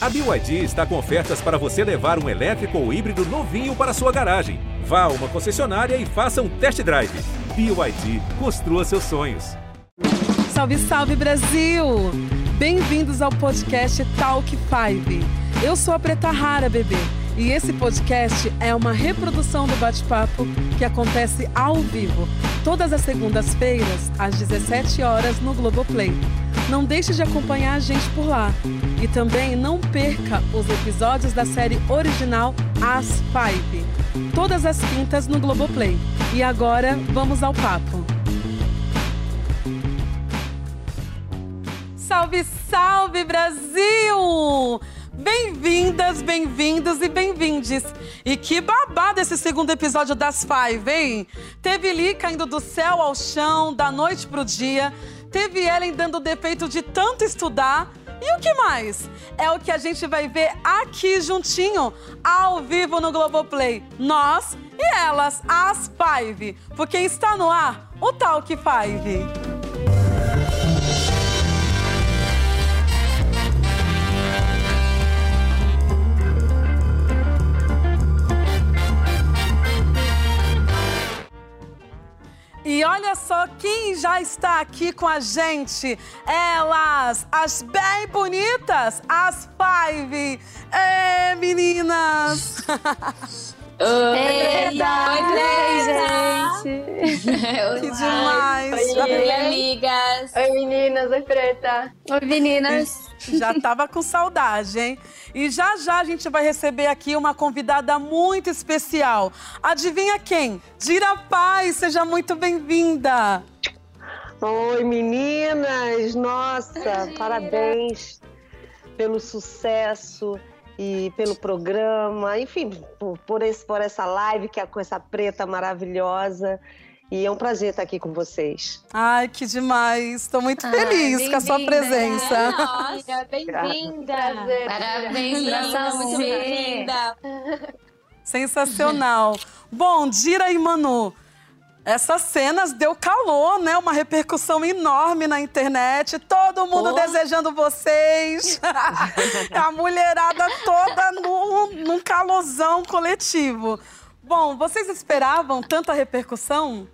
A BYD está com ofertas para você levar um elétrico ou híbrido novinho para sua garagem. Vá a uma concessionária e faça um test drive. BYD, construa seus sonhos. Salve, salve Brasil! Bem-vindos ao podcast Talk 5. Eu sou a Preta Rara, bebê. E esse podcast é uma reprodução do bate-papo que acontece ao vivo, todas as segundas-feiras, às 17 horas, no Globoplay. Não deixe de acompanhar a gente por lá. E também não perca os episódios da série original As Five, todas as quintas no Globoplay. E agora, vamos ao papo. Salve, salve Brasil! Bem-vindas, bem-vindos e bem-vindes. E que babado esse segundo episódio das Five, hein? Teve Lee caindo do céu ao chão, da noite pro dia. Teve Ellen dando defeito de tanto estudar. E o que mais? É o que a gente vai ver aqui juntinho, ao vivo no Globoplay. Nós e elas, as Five. Porque está no ar o Talk Five. E olha só quem já está aqui com a gente. Elas, as bem bonitas, as Five. É, meninas! Oi, Oi, gente! que demais! Oi, Oi, amigas! Oi, meninas! Oi, Preta! Oi, meninas! Já tava com saudade, hein? E já já a gente vai receber aqui uma convidada muito especial. Adivinha quem? Dira Paz, seja muito bem-vinda! Oi, meninas! Nossa, Oi, parabéns pelo sucesso e pelo programa, enfim, por, por, esse, por essa live que é com essa preta maravilhosa. E é um prazer estar aqui com vocês. Ai, que demais! Estou muito Ai, feliz com a sua presença. Nossa, bem-vinda! Parabéns pra você! Sensacional! Bom, Dira e Manu, essas cenas deu calor, né? Uma repercussão enorme na internet. Todo mundo oh. desejando vocês. a mulherada toda num, num calorzão coletivo. Bom, vocês esperavam tanta repercussão?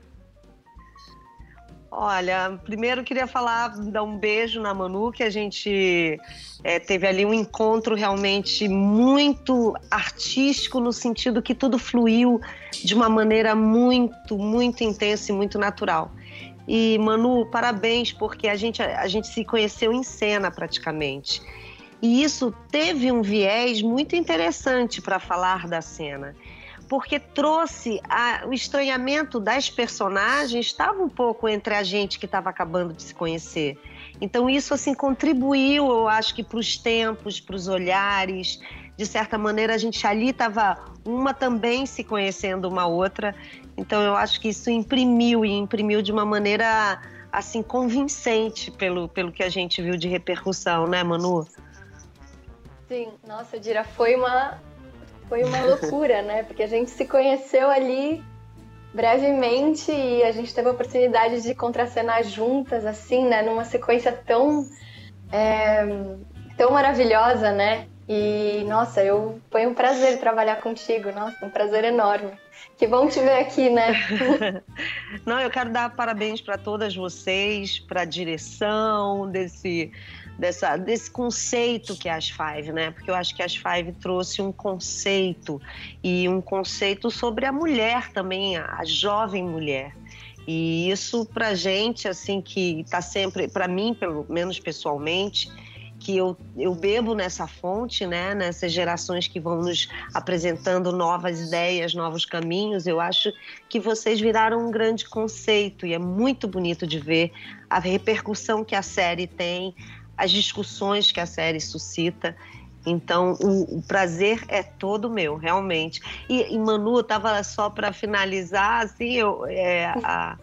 Olha, primeiro queria falar, dar um beijo na Manu, que a gente é, teve ali um encontro realmente muito artístico, no sentido que tudo fluiu de uma maneira muito, muito intensa e muito natural. E Manu, parabéns, porque a gente, a gente se conheceu em cena praticamente. E isso teve um viés muito interessante para falar da cena porque trouxe a, o estranhamento das personagens, estava um pouco entre a gente que estava acabando de se conhecer. Então isso assim contribuiu, eu acho que para os tempos, para os olhares. De certa maneira a gente ali estava uma também se conhecendo uma outra. Então eu acho que isso imprimiu e imprimiu de uma maneira assim convincente pelo, pelo que a gente viu de repercussão, né, Manu? Sim, nossa, Dira, foi uma foi uma loucura, né? Porque a gente se conheceu ali brevemente e a gente teve a oportunidade de contracenar juntas, assim, né? Numa sequência tão, é, tão maravilhosa, né? E, nossa, eu foi um prazer trabalhar contigo, nossa, um prazer enorme. Que bom te ver aqui, né? Não, eu quero dar parabéns para todas vocês, para a direção desse dessa, desse conceito que é as Five, né? Porque eu acho que as Five trouxe um conceito e um conceito sobre a mulher também, a jovem mulher. E isso pra gente, assim, que está sempre, para mim, pelo menos pessoalmente, que eu, eu bebo nessa fonte, né? Nessas gerações que vão nos apresentando novas ideias, novos caminhos. Eu acho que vocês viraram um grande conceito e é muito bonito de ver a repercussão que a série tem, as discussões que a série suscita. Então, o, o prazer é todo meu, realmente. E, e Manu, estava só para finalizar, assim, eu é, a,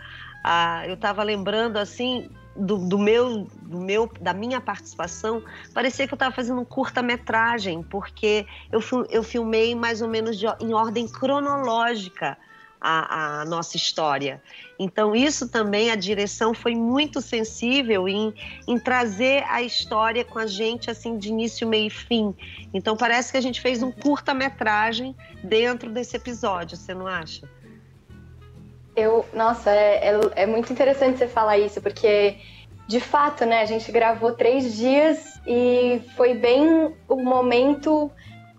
a, eu estava lembrando assim do, do, meu, do meu, da minha participação, parecia que eu estava fazendo um curta-metragem, porque eu, eu filmei mais ou menos de, em ordem cronológica a, a, nossa história. Então, isso também, a direção foi muito sensível em, em trazer a história com a gente, assim, de início, meio e fim. Então, parece que a gente fez um curta-metragem dentro desse episódio, você não acha? Eu, nossa, é, é, é muito interessante você falar isso, porque de fato, né, a gente gravou três dias e foi bem o momento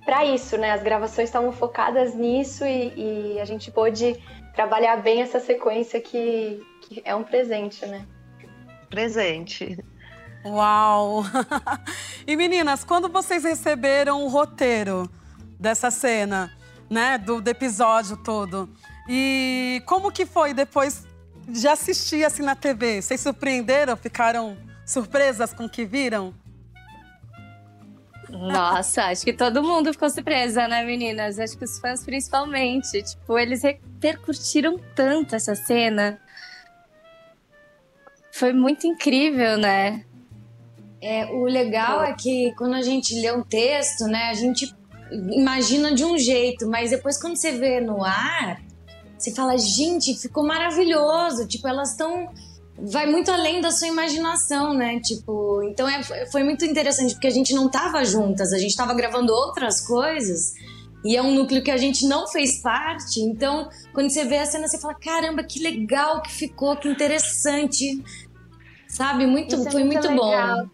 para isso, né? As gravações estavam focadas nisso e, e, a gente pôde trabalhar bem essa sequência que, que é um presente, né? Presente. Uau! e meninas, quando vocês receberam o roteiro dessa cena, né, do, do episódio todo, e como que foi depois de assistir assim na TV? Vocês surpreenderam? Ficaram surpresas com o que viram? Nossa, acho que todo mundo ficou surpresa, né, meninas? Acho que os fãs principalmente. Tipo, eles repercutiram tanto essa cena. Foi muito incrível, né? É, o legal é que quando a gente lê um texto, né, a gente imagina de um jeito, mas depois quando você vê no ar, você fala, gente, ficou maravilhoso. Tipo, elas estão vai muito além da sua imaginação, né? Tipo, então é, foi muito interessante porque a gente não tava juntas, a gente tava gravando outras coisas e é um núcleo que a gente não fez parte. Então, quando você vê a cena, você fala: caramba, que legal que ficou, que interessante. Sabe? Muito, é foi muito, muito bom.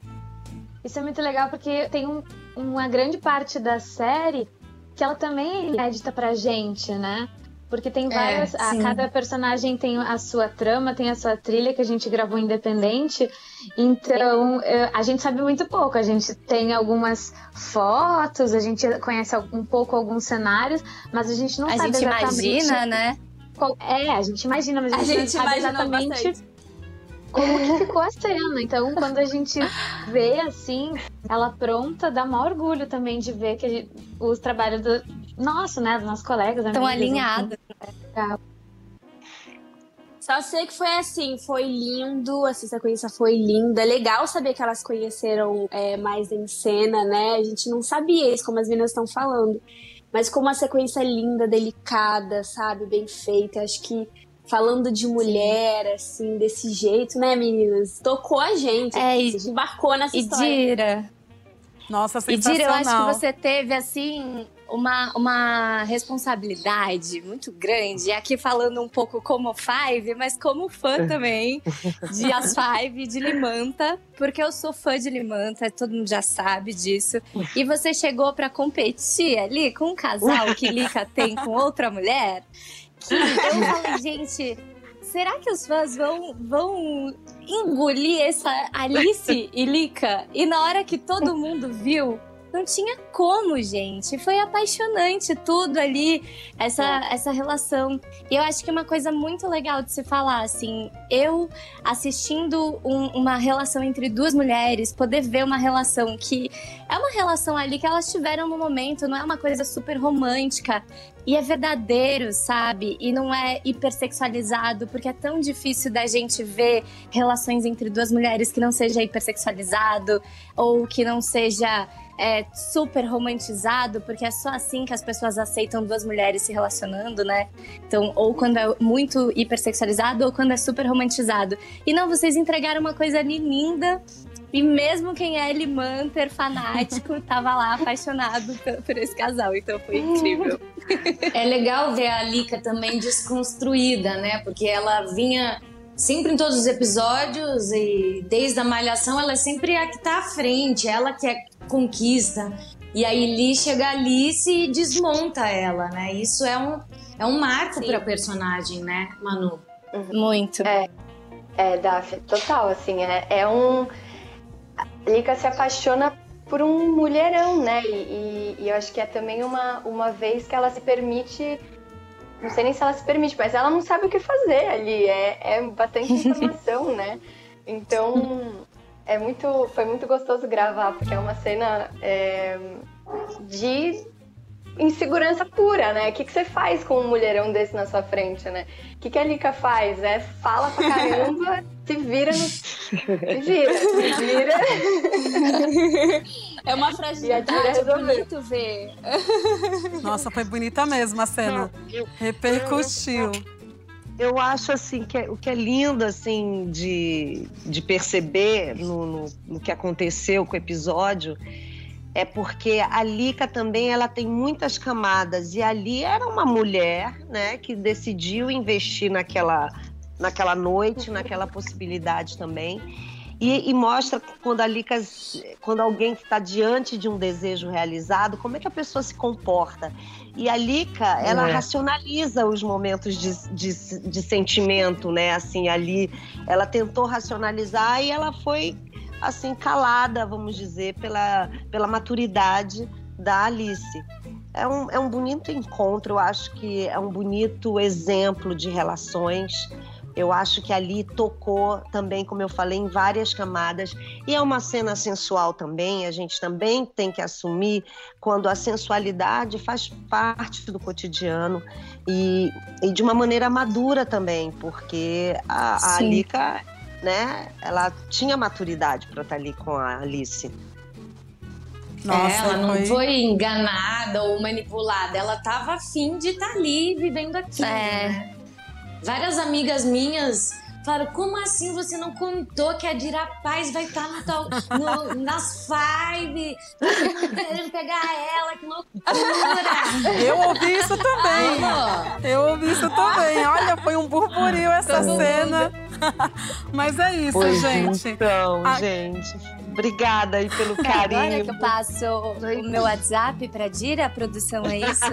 Isso é muito legal porque tem um, uma grande parte da série que ela também é inédita pra gente, né? Porque tem é, várias. É, a, cada personagem tem a sua trama, tem a sua trilha que a gente gravou independente. Então, a gente sabe muito pouco. A gente tem algumas fotos, a gente conhece um pouco alguns cenários, mas a gente não a sabe gente exatamente. imagina, né? Qual, é, a gente imagina, mas a gente, a gente não sabe exatamente. Bastante como que ficou a cena. Então, quando a gente vê assim, ela pronta, dá maior orgulho também de ver que gente, os trabalhos do nosso, né, dos nossos colegas, estão alinhados. Né? Só sei que foi assim, foi lindo, essa sequência foi linda. Legal saber que elas conheceram é, mais em cena, né? A gente não sabia isso, como as meninas estão falando. Mas como uma sequência linda, delicada, sabe? Bem feita. Acho que falando de mulher, assim, desse jeito, né, meninas? Tocou a gente. É, e, a gente embarcou nessa e história. Dira. Nossa, sensacional. E Dira, eu acho que você teve, assim, uma, uma responsabilidade muito grande. Aqui falando um pouco como Five, mas como fã também de As Five, de Limanta, porque eu sou fã de Limanta, todo mundo já sabe disso. E você chegou para competir ali com um casal que Lika tem com outra mulher que eu falei, gente, será que os fãs vão, vão engolir essa Alice e Lika? E na hora que todo mundo viu, não tinha como, gente. Foi apaixonante tudo ali, essa, é. essa relação. E eu acho que uma coisa muito legal de se falar, assim, eu assistindo um, uma relação entre duas mulheres, poder ver uma relação que é uma relação ali que elas tiveram no momento, não é uma coisa super romântica. E é verdadeiro, sabe? E não é hipersexualizado, porque é tão difícil da gente ver relações entre duas mulheres que não seja hipersexualizado ou que não seja é, super romantizado, porque é só assim que as pessoas aceitam duas mulheres se relacionando, né? Então, ou quando é muito hipersexualizado, ou quando é super romantizado. E não, vocês entregaram uma coisa linda. E mesmo quem é Limanter fanático, tava lá apaixonado por esse casal. Então foi incrível. É legal ver a Lika também desconstruída, né? Porque ela vinha sempre em todos os episódios e desde a malhação ela é sempre a que tá à frente, ela que é conquista. E aí Lee chega ali e desmonta ela, né? Isso é um, é um marco para personagem, né, Manu? Uhum. Muito. É, é Daf, total, assim, é, é um... Lika se apaixona por um mulherão, né? E, e, e, eu acho que é também uma, uma vez que ela se permite... Não sei nem se ela se permite, mas ela não sabe o que fazer ali. É, é bastante informação, né? Então, é muito, foi muito gostoso gravar, porque é uma cena é, de insegurança pura, né? O que, que você faz com um mulherão desse na sua frente, né? O que, que a Lika faz? É fala pra caramba, se vira no. Se vira, se vira. É uma fragilidade, é bonito ver. Nossa, foi bonita mesmo a cena. Repercutiu. Eu acho assim que é, o que é lindo assim de, de perceber no, no, no que aconteceu com o episódio é porque a Lika também ela tem muitas camadas e ali era uma mulher, né, que decidiu investir naquela naquela noite, naquela possibilidade também. E, e, mostra quando a quando alguém está diante de um desejo realizado, como é que a pessoa se comporta. E a Lika, ela é. racionaliza os momentos de, de, de, sentimento, né? Assim, ali, ela tentou racionalizar e ela foi, assim, calada, vamos dizer, pela, pela maturidade da Alice. É um, é um bonito encontro, eu acho que é um bonito exemplo de relações eu acho que ali tocou também, como eu falei, em várias camadas. E é uma cena sensual também, a gente também tem que assumir quando a sensualidade faz parte do cotidiano e, e de uma maneira madura também, porque a, a Alika, né, ela tinha maturidade para estar ali com a Alice. Nossa, ela não foi... foi... enganada ou manipulada, ela estava afim de estar ali vivendo aquilo. É. Né? Várias amigas minhas falaram: como assim você não contou que a Dira Paz vai estar no tal, no, nas Five? Querendo pegar ela, que loucura! Eu ouvi isso também. Eu ouvi isso também. Olha, foi um burburinho essa Todo cena. Mas é isso, pois gente. Então, a... gente. Obrigada aí pelo carinho. Agora que eu passo o meu WhatsApp pra Dira, a produção é isso?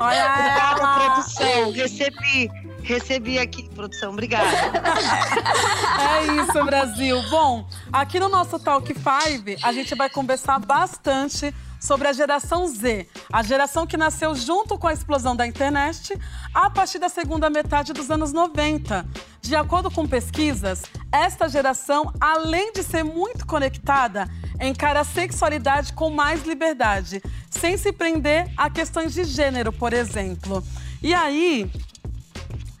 Olha Obrigada, produção. Recebi. Recebi aqui, produção. Obrigada. é isso, Brasil. Bom, aqui no nosso Talk 5, a gente vai conversar bastante sobre a geração Z, a geração que nasceu junto com a explosão da internet a partir da segunda metade dos anos 90. De acordo com pesquisas, esta geração, além de ser muito conectada, encara a sexualidade com mais liberdade, sem se prender a questões de gênero, por exemplo. E aí,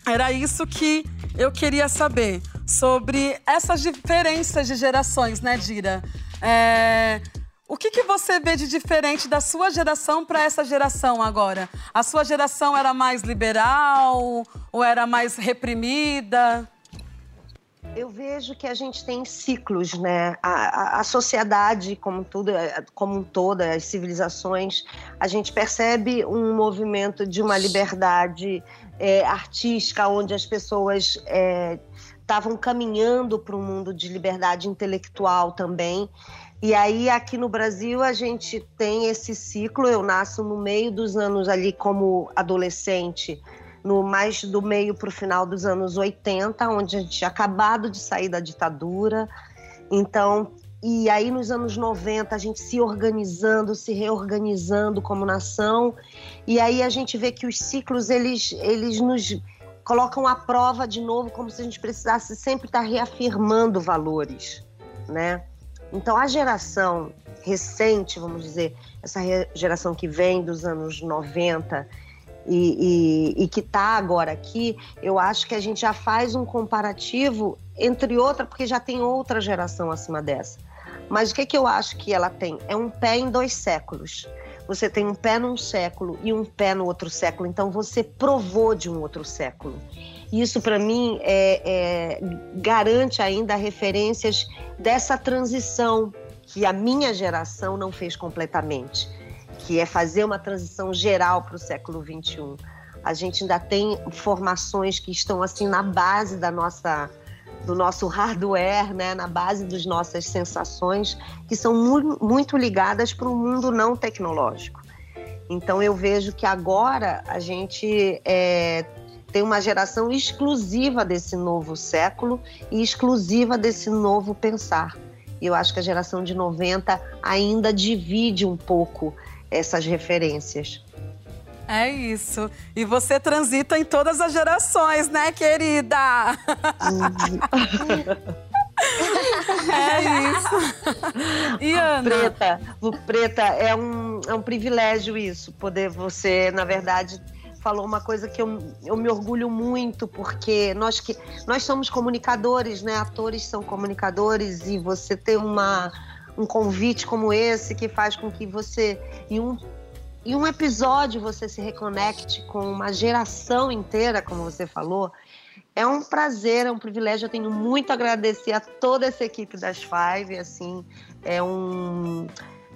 era isso que eu queria saber sobre essas diferenças de gerações, né, Dira? É, o que, que você vê de diferente da sua geração para essa geração agora? A sua geração era mais liberal ou era mais reprimida? Eu vejo que a gente tem ciclos, né? A, a, a, sociedade, como tudo, é, como todo, as civilizações, a gente percebe um movimento de uma liberdade é, artística, onde as pessoas estavam é, caminhando para um mundo de liberdade intelectual também. E aí, aqui no Brasil, a gente tem esse ciclo. Eu nasço no meio dos anos ali como adolescente, no mais do meio para o final dos anos 80, onde a gente tinha acabado de sair da ditadura. Então, e aí nos anos 90 a gente se organizando, se reorganizando como nação. E aí a gente vê que os ciclos eles eles nos colocam à prova de novo, como se a gente precisasse sempre estar reafirmando valores, né? Então, a geração recente, vamos dizer, essa geração que vem dos anos 90 e, e, e que está agora aqui, eu acho que a gente já faz um comparativo entre outra, porque já tem outra geração acima dessa. Mas o que, que eu acho que ela tem? É um pé em dois séculos. Você tem um pé num século e um pé no outro século, então você provou de um outro século. Isso, para mim, é, é, garante ainda referências dessa transição que a minha geração não fez completamente, que é fazer uma transição geral para o século XXI. A gente ainda tem formações que estão assim na base da nossa do nosso hardware, né, na base das nossas sensações, que são muito, muito ligadas para o mundo não tecnológico. Então eu vejo que agora a gente é, tem uma geração exclusiva desse novo século e exclusiva desse novo pensar. E eu acho que a geração de 90 ainda divide um pouco essas referências. É isso. E você transita em todas as gerações, né, querida? É isso. E Ana? Preta, Preta, é um, é um privilégio isso, poder você, na verdade, falou uma coisa que eu, eu me orgulho muito, porque nós que nós somos comunicadores, né? Atores são comunicadores e você ter uma, um convite como esse que faz com que você, em um, em um episódio, você se reconecte com uma geração inteira, como você falou. É um prazer, é um privilégio. Eu tenho muito a agradecer a toda essa equipe das Five. Assim, é um,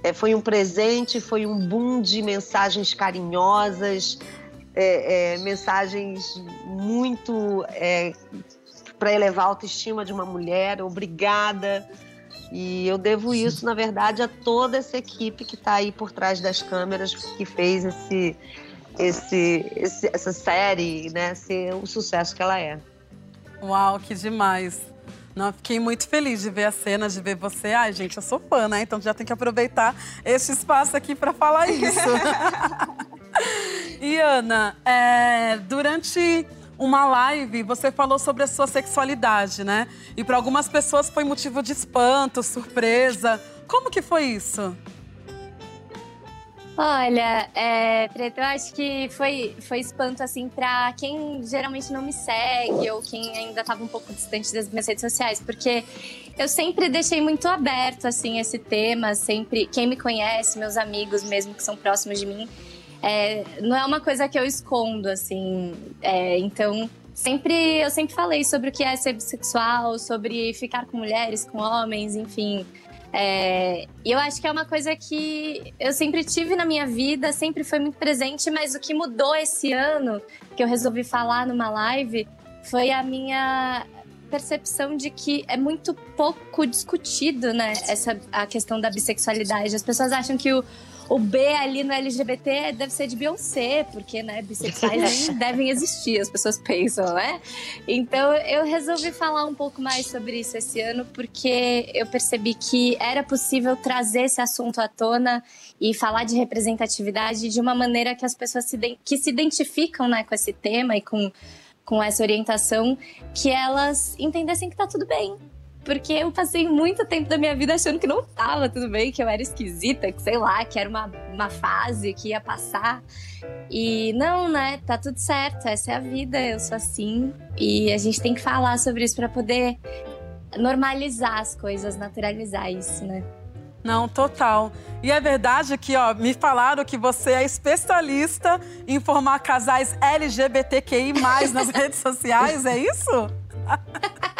é, foi um presente, foi um boom de mensagens carinhosas, é, é, mensagens muito é, para elevar a autoestima de uma mulher. Obrigada. E eu devo isso, na verdade, a toda essa equipe que está aí por trás das câmeras, que fez esse, esse, esse, essa série né, ser o sucesso que ela é. Uau, que demais! Não, fiquei muito feliz de ver a cena, de ver você. Ai, gente, eu sou fã, né? Então já tem que aproveitar esse espaço aqui para falar isso. E Ana, é, durante uma live você falou sobre a sua sexualidade, né? E para algumas pessoas foi motivo de espanto, surpresa. Como que foi isso? Olha, é, Preto, eu acho que foi, foi espanto, assim, pra quem geralmente não me segue ou quem ainda estava um pouco distante das minhas redes sociais, porque eu sempre deixei muito aberto, assim, esse tema, sempre, quem me conhece, meus amigos mesmo que são próximos de mim, é, não é uma coisa que eu escondo, assim, é, então sempre eu sempre falei sobre o que é ser bissexual, sobre ficar com mulheres, com homens, enfim. É, eu acho que é uma coisa que eu sempre tive na minha vida, sempre foi muito presente, mas o que mudou esse ano, que eu resolvi falar numa live, foi a minha percepção de que é muito pouco discutido, né, essa a questão da bissexualidade. As pessoas acham que o o B ali no LGBT deve ser de Beyoncé, porque, né, bissexuais nem devem existir, as pessoas pensam, né? Então eu resolvi falar um pouco mais sobre isso esse ano, porque eu percebi que era possível trazer esse assunto à tona e falar de representatividade de uma maneira que as pessoas se, que se identificam, né, com esse tema e com, com essa orientação, que elas entendessem que tá tudo bem, porque eu passei muito tempo da minha vida achando que não tava tudo bem, que eu era esquisita, que sei lá, que era uma, uma fase que ia passar. E não, né? Tá tudo certo, essa é a vida, eu sou assim. E a gente tem que falar sobre isso para poder normalizar as coisas, naturalizar isso, né? Não, total. E é verdade que, ó, me falaram que você é especialista em formar casais LGBTQI+, nas redes sociais, é isso?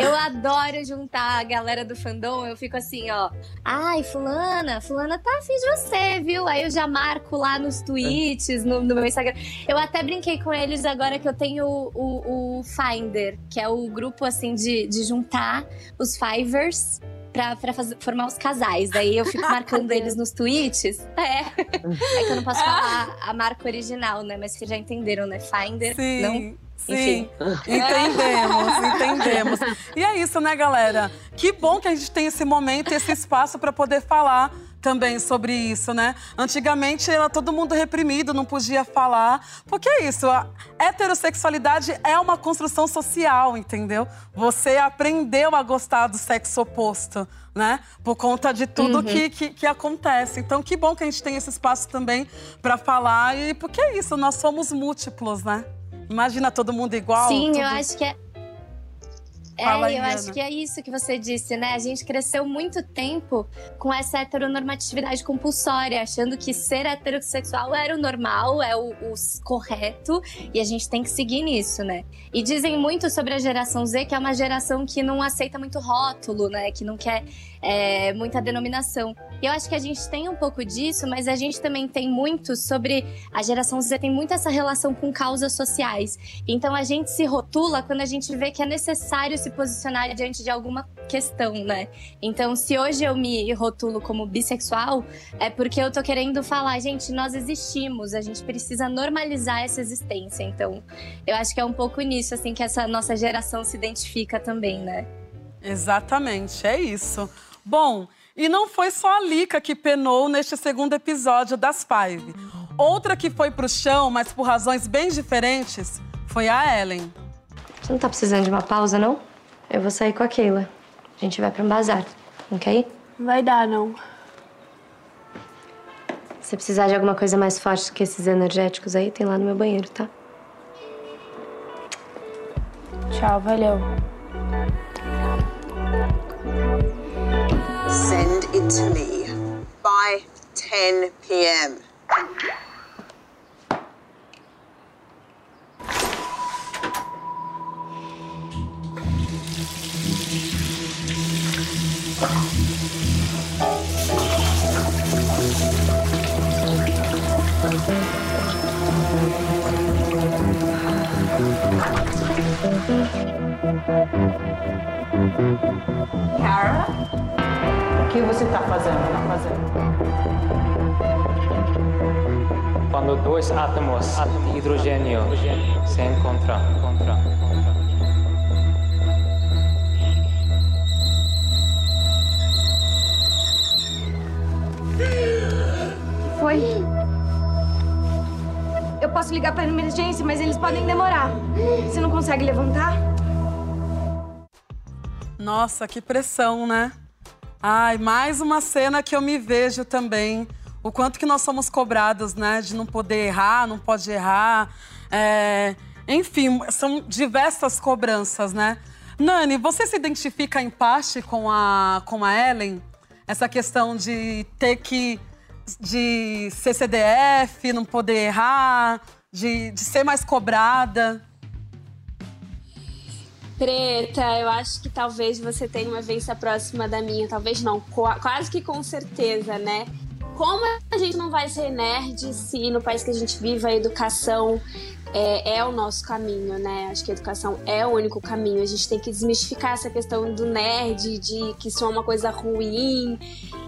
Eu adoro juntar a galera do fandom. Eu fico assim, ó. Ai, fulana, fulana tá afim de você, viu? Aí eu já marco lá nos tweets, no, no meu Instagram. Eu até brinquei com eles agora que eu tenho o, o, o Finder, que é o grupo, assim, de, de juntar os Fivers pra, pra fazer, formar os casais. Daí eu fico marcando eles nos tweets. É. É que eu não posso falar a marca original, né? Mas vocês já entenderam, né? Finder. Sim. Não? Sim, entendemos, entendemos. E é isso, né, galera? Que bom que a gente tem esse momento, esse espaço para poder falar também sobre isso, né? Antigamente era todo mundo reprimido, não podia falar. Porque é isso, a heterossexualidade é uma construção social, entendeu? Você aprendeu a gostar do sexo oposto, né? Por conta de tudo uhum. que, que, que, acontece. Então, que bom que a gente tem esse espaço também para falar. E porque é isso, nós somos múltiplos, né? Imagina todo mundo igual. Sim, tudo... eu acho que é. É, eu acho que é isso que você disse, né? A gente cresceu muito tempo com essa heteronormatividade compulsória, achando que ser heterossexual era o normal, é o, o, correto, e a gente tem que seguir nisso, né? E dizem muito sobre a geração Z, que é uma geração que não aceita muito rótulo, né? Que não quer é, muita denominação. E eu acho que a gente tem um pouco disso, mas a gente também tem muito sobre. A geração Z tem muito essa relação com causas sociais. Então a gente se rotula quando a gente vê que é necessário se posicionar diante de alguma questão, né? Então, se hoje eu me rotulo como bissexual, é porque eu tô querendo falar, gente, nós existimos, a gente precisa normalizar essa existência. Então, eu acho que é um pouco nisso, assim, que essa nossa geração se identifica também, né? Exatamente, é isso. Bom, e não foi só a Lika que penou neste segundo episódio das Five. Outra que foi pro chão, mas por razões bem diferentes, foi a Ellen. Você não tá precisando de uma pausa, não? Eu vou sair com a Keila. A gente vai pra um bazar, não quer ir? Vai dar, não. Se precisar de alguma coisa mais forte que esses energéticos aí, tem lá no meu banheiro, tá? Tchau, valeu. Send it to me by 10 p.m. Cara? O que você está fazendo? Tá fazendo? Quando dois átomos de hidrogênio se encontram. encontram. Foi. Eu posso ligar para emergência, mas eles podem demorar. Você não consegue levantar? Nossa, que pressão, né? Ai, mais uma cena que eu me vejo também. O quanto que nós somos cobrados, né? De não poder errar, não pode errar. É... Enfim, são diversas cobranças, né? Nani, você se identifica em parte com a, com a Ellen? Essa questão de ter que de ser CDF, não poder errar, de, de ser mais cobrada? Preta, eu acho que talvez você tenha uma vivência próxima da minha, talvez não, quase que com certeza, né? Como a gente não vai ser nerd se no país que a gente vive a educação é, é, o nosso caminho, né? Acho que a educação é o único caminho. A gente tem que desmistificar essa questão do nerd, de que isso é uma coisa ruim.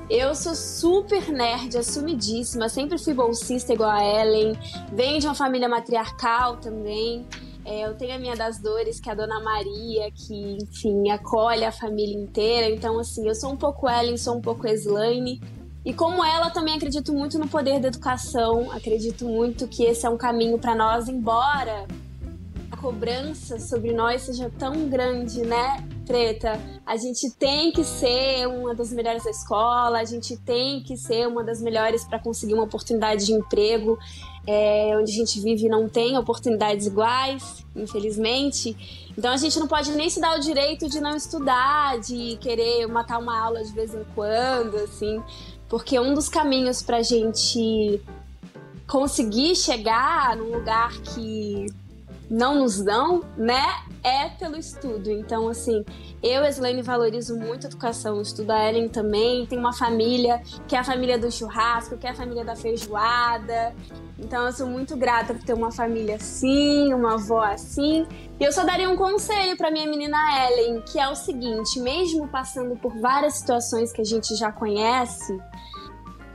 Eu sou super nerd, assumidíssima, sempre fui bolsista igual a Ellen, venho de uma família matriarcal também. É, eu tenho a minha das dores, que é a Dona Maria, que, enfim, acolhe a família inteira. Então, assim, eu sou um pouco Ellen, sou um pouco Slane. E como ela, também acredito muito no poder da educação, acredito muito que esse é um caminho para nós, embora a cobrança sobre nós seja tão grande, né? Preta, a gente tem que ser uma das melhores da escola, a gente tem que ser uma das melhores para conseguir uma oportunidade de emprego. É, onde a gente vive não tem oportunidades iguais, infelizmente. Então a gente não pode nem se dar o direito de não estudar, de querer matar uma aula de vez em quando, assim, porque um dos caminhos para a gente conseguir chegar num lugar que não nos dão, né? É pelo estudo. Então, assim, eu, Slane, valorizo muito a educação. Estudo a Ellen também. Tem uma família que é a família do churrasco, que é a família da feijoada. Então, eu sou muito grata por ter uma família assim, uma avó assim. E eu só daria um conselho para minha menina Ellen, que é o seguinte: mesmo passando por várias situações que a gente já conhece,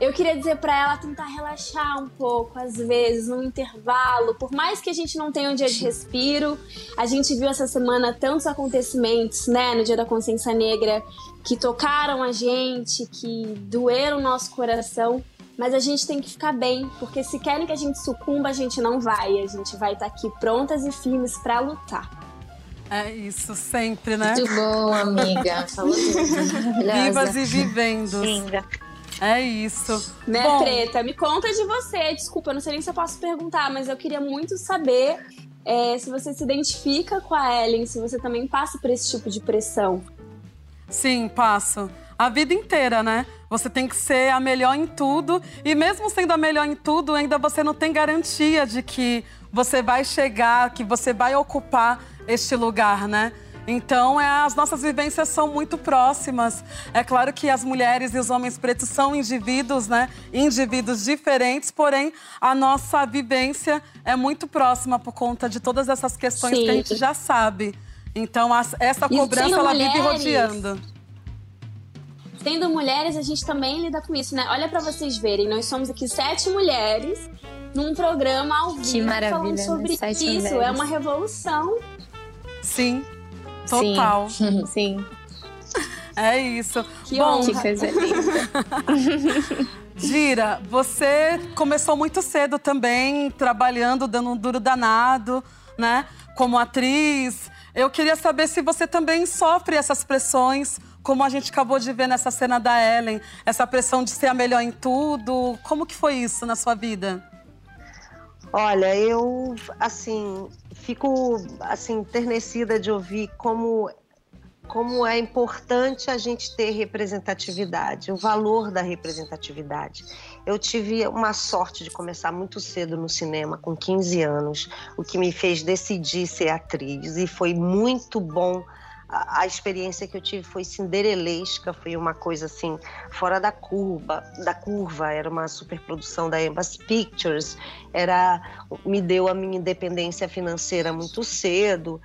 eu queria dizer para ela tentar relaxar um pouco, às vezes, no intervalo. Por mais que a gente não tenha um dia de respiro, a gente viu essa semana tantos acontecimentos, né, no Dia da Consciência Negra, que tocaram a gente, que doeram o nosso coração. Mas a gente tem que ficar bem, porque se querem que a gente sucumba, a gente não vai. A gente vai estar tá aqui prontas e firmes para lutar. É isso, sempre, né? Muito bom, amiga. Falou Vivas e vivendo. Linda. É isso. Né, Bom, Preta? Me conta de você. Desculpa, não sei nem se eu posso perguntar, mas eu queria muito saber é, se você se identifica com a Ellen, se você também passa por esse tipo de pressão. Sim, passo. A vida inteira, né? Você tem que ser a melhor em tudo. E mesmo sendo a melhor em tudo, ainda você não tem garantia de que você vai chegar, que você vai ocupar este lugar, né? Então, é, as nossas vivências são muito próximas. É claro que as mulheres e os homens pretos são indivíduos, né? Indivíduos diferentes, porém, a nossa vivência é muito próxima por conta de todas essas questões Sim. que a gente já sabe. Então, as, essa cobrança, ela mulheres... vive rodeando. Sendo mulheres, a gente também lida com isso, né? Olha para vocês verem, nós somos aqui sete mulheres num programa ao vivo que maravilha, falando né? sobre né? isso. Mulheres. É uma revolução. Sim. Total. Sim. Sim. É isso. Que Bom, que coisa linda. Gira, você começou muito cedo também, trabalhando, dando um duro danado, né? Como atriz. Eu queria saber se você também sofre essas pressões como a gente acabou de ver nessa cena da Ellen, essa pressão de ser a melhor em tudo. Como que foi isso na sua vida? Olha, eu assim fico assim enternecida de ouvir como como é importante a gente ter representatividade, o valor da representatividade. Eu tive uma sorte de começar muito cedo no cinema, com 15 anos, o que me fez decidir ser atriz e foi muito bom a, experiência que eu tive foi cinderelesca, foi uma coisa assim fora da curva, da curva. Era uma superprodução da Embas Pictures. Era me deu a minha independência financeira muito cedo.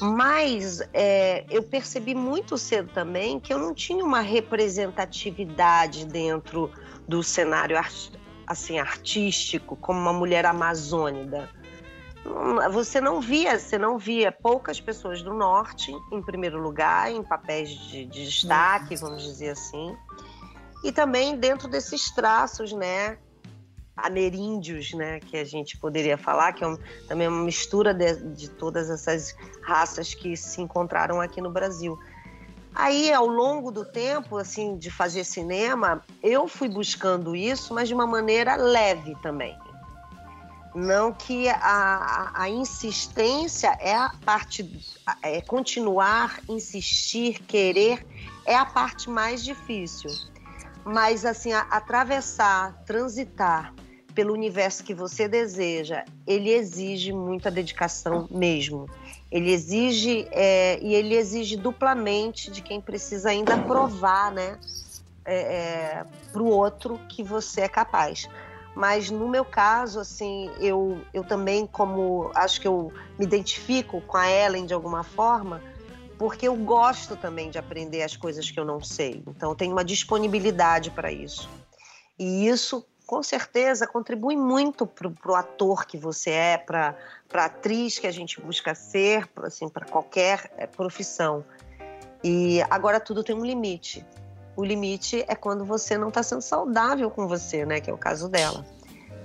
Mas é, eu percebi muito cedo também que eu não tinha uma representatividade dentro do cenário assim artístico como uma mulher amazônida você não via, você não via poucas pessoas do norte em primeiro lugar, em papéis de, de destaque, vamos dizer assim. E também dentro desses traços, né, ameríndios, né, que a gente poderia falar, que é um, também uma mistura de, de todas essas raças que se encontraram aqui no Brasil. Aí, ao longo do tempo, assim, de fazer cinema, eu fui buscando isso, mas de uma maneira leve também. Não que a, a insistência é a parte, é continuar, insistir, querer, é a parte mais difícil. Mas, assim, a, atravessar, transitar pelo universo que você deseja, ele exige muita dedicação mesmo. Ele exige, é, e ele exige duplamente de quem precisa ainda provar, né, é, é, para o outro que você é capaz. Mas no meu caso, assim, eu, eu também, como acho que eu me identifico com a Ellen de alguma forma, porque eu gosto também de aprender as coisas que eu não sei. Então, eu tenho uma disponibilidade para isso. E isso, com certeza, contribui muito para o ator que você é, para a atriz que a gente busca ser, assim, para qualquer é, profissão. E agora tudo tem um limite. O limite é quando você não está sendo saudável com você, né? Que é o caso dela.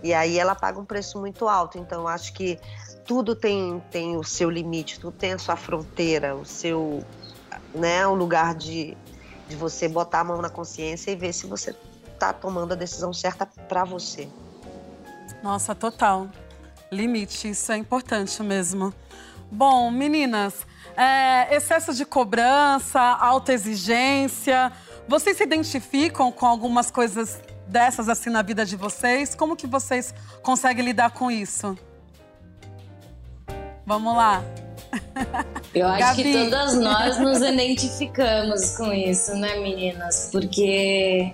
E aí ela paga um preço muito alto. Então, acho que tudo tem, tem o seu limite, tudo tem a sua fronteira, o seu, né, o lugar de, de você botar a mão na consciência e ver se você está tomando a decisão certa para você. Nossa, total. Limite, isso é importante mesmo. Bom, meninas, é, excesso de cobrança, alta exigência, vocês se identificam com algumas coisas dessas assim na vida de vocês? Como que vocês conseguem lidar com isso? Vamos lá. Eu acho Gabi. que todas nós nos identificamos com isso, né, meninas? Porque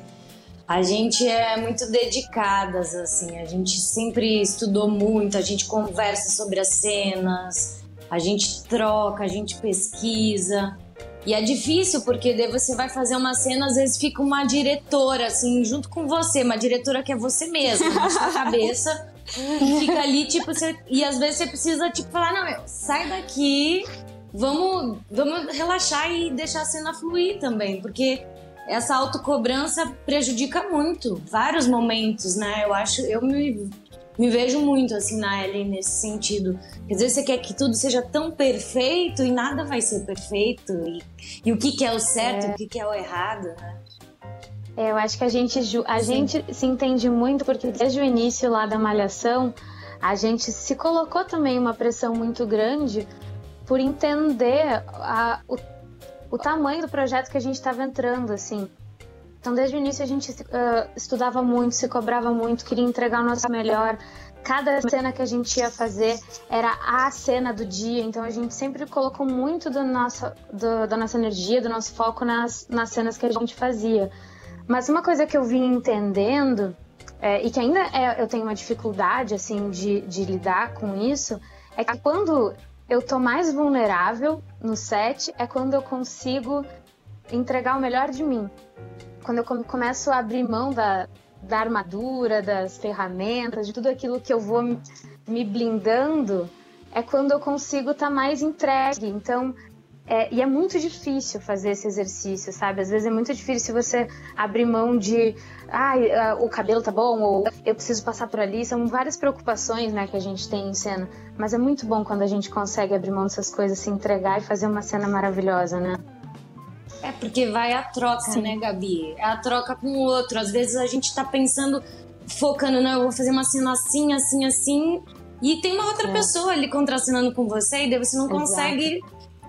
a gente é muito dedicadas, assim, a gente sempre estudou muito, a gente conversa sobre as cenas, a gente troca, a gente pesquisa. E é difícil, porque daí você vai fazer uma cena, às vezes fica uma diretora, assim, junto com você, uma diretora que é você mesma, na sua cabeça. e fica ali, tipo, você, e às vezes você precisa, tipo, falar, não, meu, sai daqui, vamos, vamos relaxar e deixar a cena fluir também, porque essa autocobrança prejudica muito, vários momentos, né? Eu acho, eu me me vejo muito assim na Ellie nesse sentido. Às vezes você quer que tudo seja tão perfeito e nada vai ser perfeito. E, e o que, que é o certo, é. o que, que é o errado, né? É, eu acho que a gente, a gente se entende muito porque desde o início lá da malhação, a gente se colocou também uma pressão muito grande por entender a, o, o tamanho do projeto que a gente estava entrando, assim. Então, desde o início, a gente uh, estudava muito, se cobrava muito, queria entregar o nosso melhor. Cada cena que a gente ia fazer era a cena do dia, então a gente sempre colocou muito do nosso, do, da nossa energia, do nosso foco nas, nas cenas que a gente fazia. Mas uma coisa que eu vim entendendo, é, e que ainda é, eu tenho uma dificuldade assim de, de lidar com isso, é que quando eu tô mais vulnerável no set, é quando eu consigo entregar o melhor de mim quando eu começo a abrir mão da, da armadura, das ferramentas, de tudo aquilo que eu vou me blindando, é quando eu consigo estar tá mais entregue. Então, é, e é muito difícil fazer esse exercício, sabe? Às vezes é muito difícil você abrir mão de, ah, o cabelo tá bom, ou eu preciso passar por ali. São várias preocupações, né, que a gente tem em cena. Mas é muito bom quando a gente consegue abrir mão dessas coisas, se entregar e fazer uma cena maravilhosa, né? É porque vai a troca, Sim. né, Gabi? É a troca com o outro. Às vezes a gente tá pensando, focando, não, eu vou fazer uma cena assim, assim, assim. E tem uma outra é. pessoa ali contracenando com você, e daí você não Exato. consegue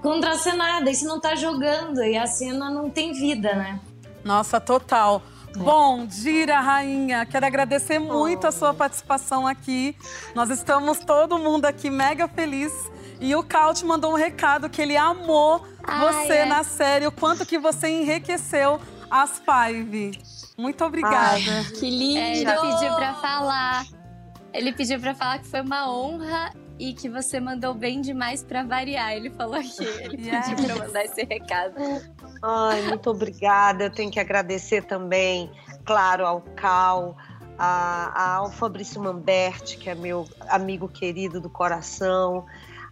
contracenar, daí você não tá jogando, e a cena não tem vida, né? Nossa, total. É. Bom, Dira, rainha, quero agradecer muito oh. a sua participação aqui. Nós estamos todo mundo aqui mega feliz. E o Cal te mandou um recado que ele amou você é. na série, o quanto que você enriqueceu as Five. Muito obrigada. Ai, que lindo! É, ele pediu pra falar. Ele pediu pra falar que foi uma honra e que você mandou bem demais para variar. Ele falou aqui, ele yes. pediu para mandar esse recado. Ai, muito obrigada. Eu tenho que agradecer também, claro, ao Cal, a, ao Fabrício Mamberti, que é meu amigo querido do coração,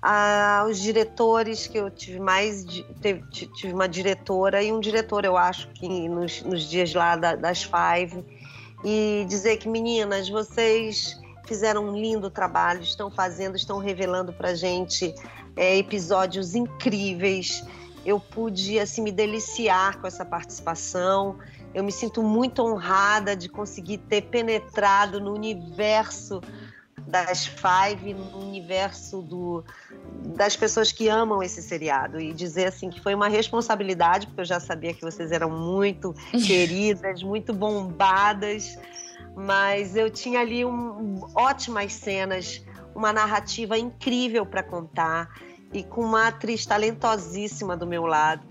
aos diretores, que eu tive mais. Tive, uma diretora e um diretor, eu acho, que nos, nos dias lá da, das Five. E dizer que, meninas, vocês fizeram um lindo trabalho, estão fazendo, estão revelando para gente é, episódios incríveis. Eu pude assim me deliciar com essa participação. Eu me sinto muito honrada de conseguir ter penetrado no universo das Five, no universo do, das pessoas que amam esse seriado e dizer assim que foi uma responsabilidade porque eu já sabia que vocês eram muito queridas, muito bombadas mas eu tinha ali um, ótimas cenas, uma narrativa incrível para contar e com uma atriz talentosíssima do meu lado.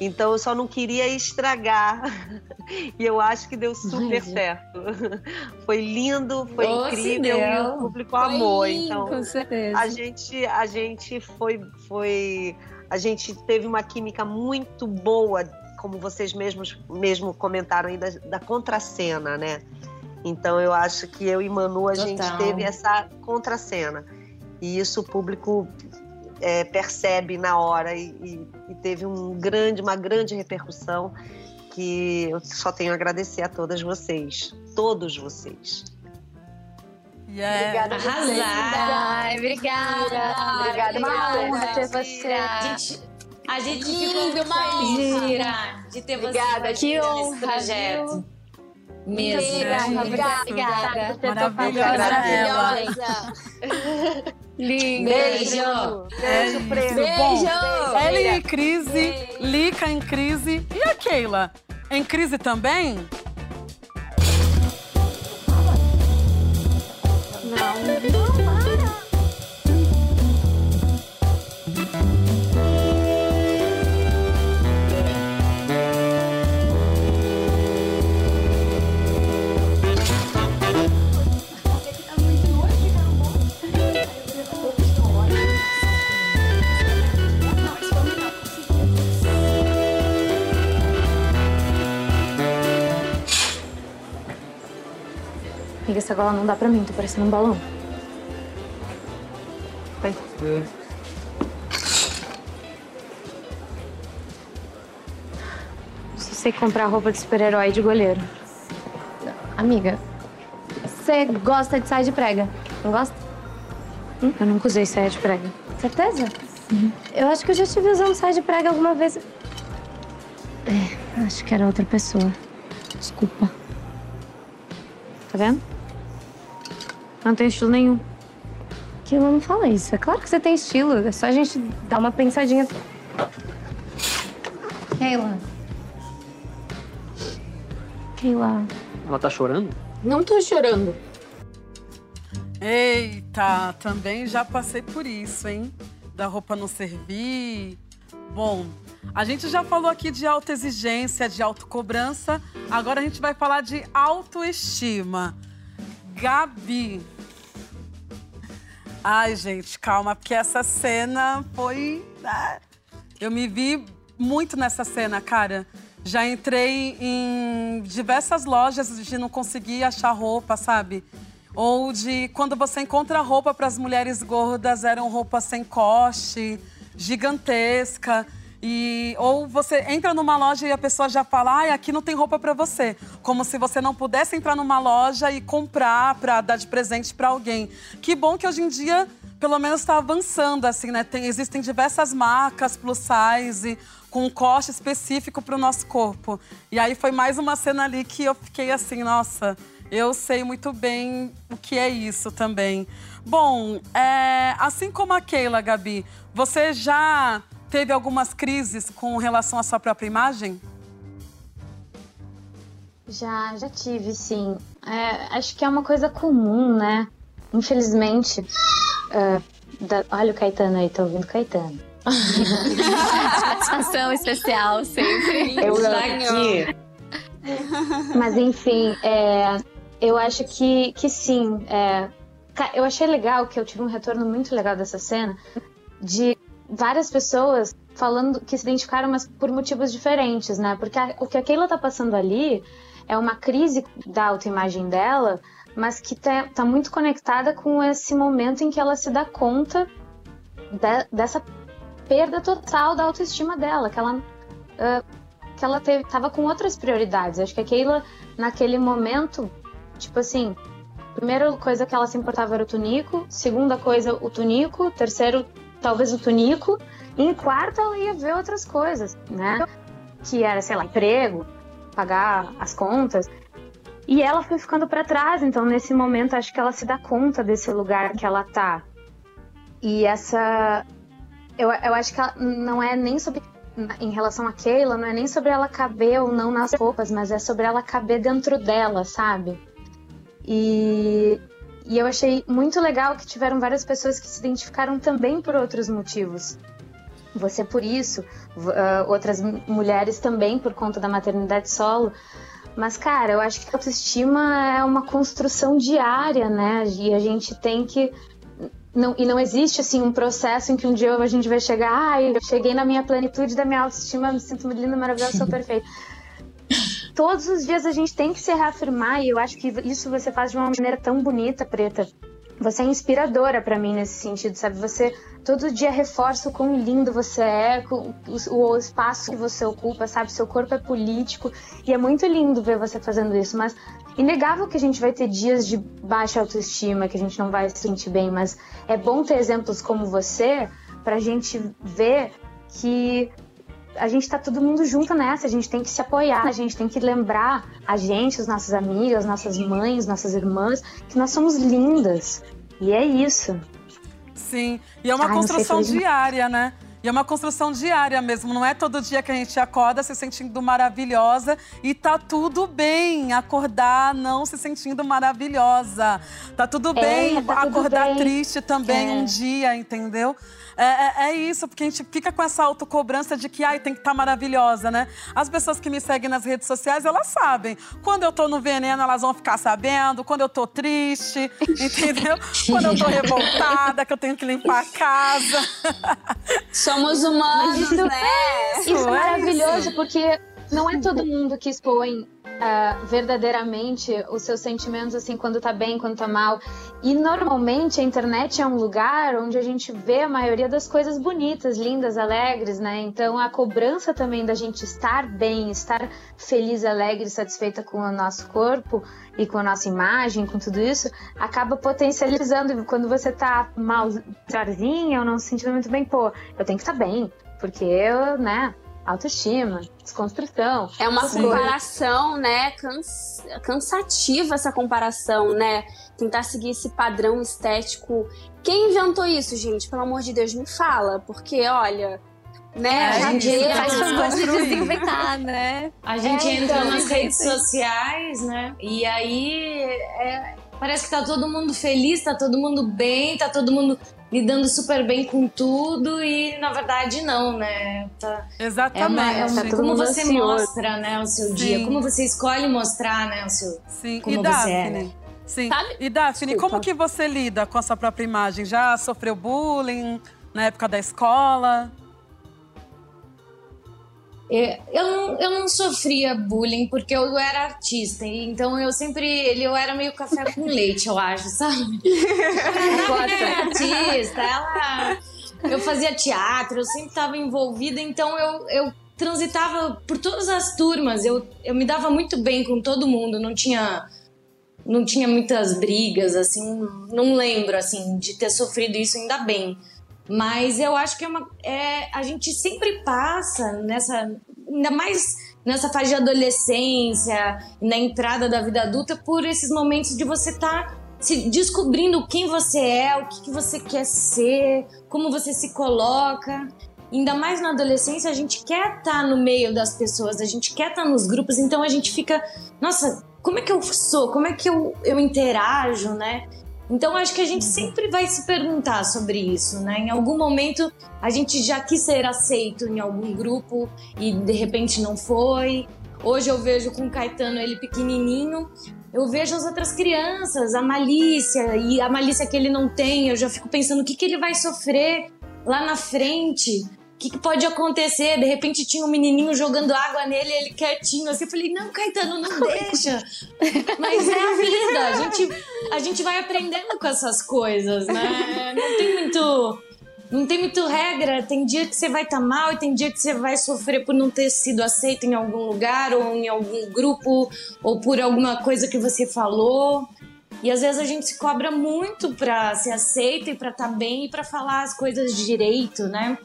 Então eu só não queria estragar. e eu acho que deu super certo. Foi lindo, foi oh, incrível e o público foi amou. Lindo, então com certeza. a gente a gente foi foi a gente teve uma química muito boa, como vocês mesmos mesmo comentaram aí da, da contracena, né? Então eu acho que eu e Manu a Total. gente teve essa contracena. E isso o público é, percebe na hora e, e, e, teve um grande, uma grande repercussão que eu só tenho a agradecer a todas vocês, todos vocês. Yeah. Obrigada, Arrasar. Obrigada. Obrigada, uma honra ter você. A gente, a gente Lindo, ficou feliz de ter você Obrigada, que honra, nesse projeto. Viu? Mesmo. Obrigada, obrigada. Maravilhosa. Linda. Beijo. Beijo, Beijo. Beijo. Ellie em crise, Lica em crise. E a Keila? Em crise também? Não. Essa gola não dá pra mim, tô parecendo um balão. Vai. É. Só sei comprar roupa de super-herói de goleiro. Amiga, você gosta de saia de prega, não gosta? Hum? Eu nunca usei saia de prega. Certeza? Uhum. Eu acho que eu já estive usando saia de prega alguma vez. É, acho que era outra pessoa. Desculpa. Tá vendo? Não tem estilo nenhum. Que não fala isso. É claro que você tem estilo. É só a gente dar uma pensadinha. Keila. Keila. Ela tá chorando? Não tô chorando. Eita, também já passei por isso, hein? Da roupa não servir. Bom, a gente já falou aqui de alta exigência, de autocobrança. Agora a gente vai falar de autoestima. Gabi, Ai, gente, calma, porque essa cena foi. Ah, eu me vi muito nessa cena, cara. Já entrei em diversas lojas de não conseguir achar roupa, sabe? Ou de quando você encontra roupa para as mulheres gordas, eram roupas sem coste, gigantesca. E, ou você entra numa loja e a pessoa já fala, ai, aqui não tem roupa para você. Como se você não pudesse entrar numa loja e comprar para dar de presente para alguém. Que bom que hoje em dia, pelo menos, está avançando, assim, né? Tem, existem diversas marcas plus size, com um corte específico para o nosso corpo. E aí foi mais uma cena ali que eu fiquei assim, nossa, eu sei muito bem o que é isso também. Bom, é, assim como a Keila, Gabi, você já teve algumas crises com relação à sua própria imagem? Já, já tive, sim. É, acho que é uma coisa comum, né? Infelizmente. Uh, da... Olha o Caetano aí, tô ouvindo Caetano. Satisfação especial, sempre. Eu aqui. Mas enfim, é, eu acho que, que sim. É, eu achei legal que eu tive um retorno muito legal dessa cena de várias pessoas falando que se identificaram, mas por motivos diferentes, né? Porque a, o que a Keila tá passando ali é uma crise da autoimagem dela, mas que tá, tá muito conectada com esse momento em que ela se dá conta de, dessa perda total da autoestima dela, que ela, uh, que ela teve, tava com outras prioridades. Acho que a Keila, naquele momento, tipo assim, primeira coisa que ela se importava era o tunico, segunda coisa, o tunico, terceiro, talvez o tunico, em quarta ela ia ver outras coisas, né? Que era, sei lá, emprego, pagar as contas. E ela foi ficando para trás, então nesse momento acho que ela se dá conta desse lugar que ela tá. E essa. Eu, eu acho que ela não é nem sobre. Em relação a Keila, não é nem sobre ela caber ou não nas roupas, mas é sobre ela caber dentro dela, sabe? E, e eu achei muito legal que tiveram várias pessoas que se identificaram também por outros motivos. Você por isso, uh, outras mulheres também por conta da maternidade solo. Mas, cara, eu acho que a autoestima é uma construção diária, né? E a gente tem que. Não, e não existe assim um processo em que um dia a gente vai chegar, ah, eu cheguei na minha plenitude da minha autoestima, me sinto muito linda, maravilhosa, sou perfeita. Todos os dias a gente tem que se reafirmar e eu acho que isso você faz de uma maneira tão bonita, Preta. Você é inspiradora para mim nesse sentido, sabe? Você todo dia reforça o quão lindo você é, o, espaço que você ocupa, sabe? Seu corpo é político e é muito lindo ver você fazendo isso, mas inegável que a gente vai ter dias de baixa autoestima, que a gente não vai se sentir bem, mas é bom ter exemplos como você pra gente ver que a gente tá todo mundo junto nessa, a gente tem que se apoiar, a gente tem que lembrar a gente, os nossos amigos, nossas mães, nossas irmãs, que nós somos lindas. E é isso. Sim, e é uma Ai, construção diária, né? E é uma construção diária mesmo, não é todo dia que a gente acorda se sentindo maravilhosa e tá tudo bem acordar não se sentindo maravilhosa. Tá tudo é, bem tá acordar tudo bem. triste também é. um dia, entendeu? É, é, é, isso, porque a gente fica com essa autocobrança de que ai, tem que estar tá maravilhosa, né? As pessoas que me seguem nas redes sociais, elas sabem. Quando eu tô no veneno, elas vão ficar sabendo. Quando eu tô triste, entendeu? Quando eu tô revoltada, que eu tenho que limpar a casa. Somos humanos, isso, né? Isso, isso é maravilhoso, isso. porque não é todo mundo que expõe uh, verdadeiramente os seus sentimentos, assim, quando tá bem, quando tá mal. E normalmente a internet é um lugar onde a gente vê a maioria das coisas bonitas, lindas, alegres, né? Então a cobrança também da gente estar bem, estar feliz, alegre, satisfeita com o nosso corpo e com a nossa imagem, com tudo isso, acaba potencializando. Quando você tá mal, ou não se sentindo muito bem, pô, eu tenho que estar tá bem, porque eu, né? Autoestima, desconstrução. É uma comparação, coisas. né? Cans cansativa essa comparação, né? Tentar seguir esse padrão estético. Quem inventou isso, gente? Pelo amor de Deus, me fala. Porque, olha, né? É, a, gente faz desinventar, né? A gente é, entra então, nas redes sociais, né? E aí é, parece que tá todo mundo feliz, tá todo mundo bem, tá todo mundo lidando super bem com tudo e na verdade não, né? Tá, Exatamente. É uma, é uma, como você ansioso. mostra, né, o seu Sim. dia, como você escolhe mostrar, né, o seu Sim. como e você Daphne? é. Né? Sim. Sabe? E Daphne, Desculpa. como que você lida com a sua própria imagem? Já sofreu bullying na época da escola? Eu não, eu não sofria bullying porque eu era artista, então eu sempre. Eu era meio café com leite, eu acho, sabe? Era artista, ela. Eu fazia teatro, eu sempre estava envolvida, então eu, eu transitava por todas as turmas, eu, eu me dava muito bem com todo mundo, não tinha. Não tinha muitas brigas, assim, não lembro, assim, de ter sofrido isso ainda bem. Mas eu acho que é uma, é, a gente sempre passa nessa, ainda mais nessa fase de adolescência, na entrada da vida adulta, por esses momentos de você estar tá se descobrindo quem você é, o que, que você quer ser, como você se coloca. Ainda mais na adolescência, a gente quer estar tá no meio das pessoas, a gente quer estar tá nos grupos, então a gente fica, nossa, como é que eu sou? Como é que eu, eu interajo, né? Então acho que a gente sempre vai se perguntar sobre isso, né? Em algum momento a gente já quis ser aceito em algum grupo e de repente não foi. Hoje eu vejo com o Caetano ele pequenininho, eu vejo as outras crianças, a malícia e a malícia que ele não tem, eu já fico pensando o que, que ele vai sofrer lá na frente. O que, que, pode acontecer? De repente tinha um menininho jogando água nele, ele quietinho, assim. Eu falei, não, Caetano, não deixa. Mas é a vida. A gente, a gente vai aprendendo com essas coisas, né? Não tem muito. Não tem muito regra. Tem dia que você vai estar tá mal e tem dia que você vai sofrer por não ter sido aceito em algum lugar ou em algum grupo ou por alguma coisa que você falou. E às vezes a gente se cobra muito para ser aceito e para estar tá bem e para falar as coisas direito, né?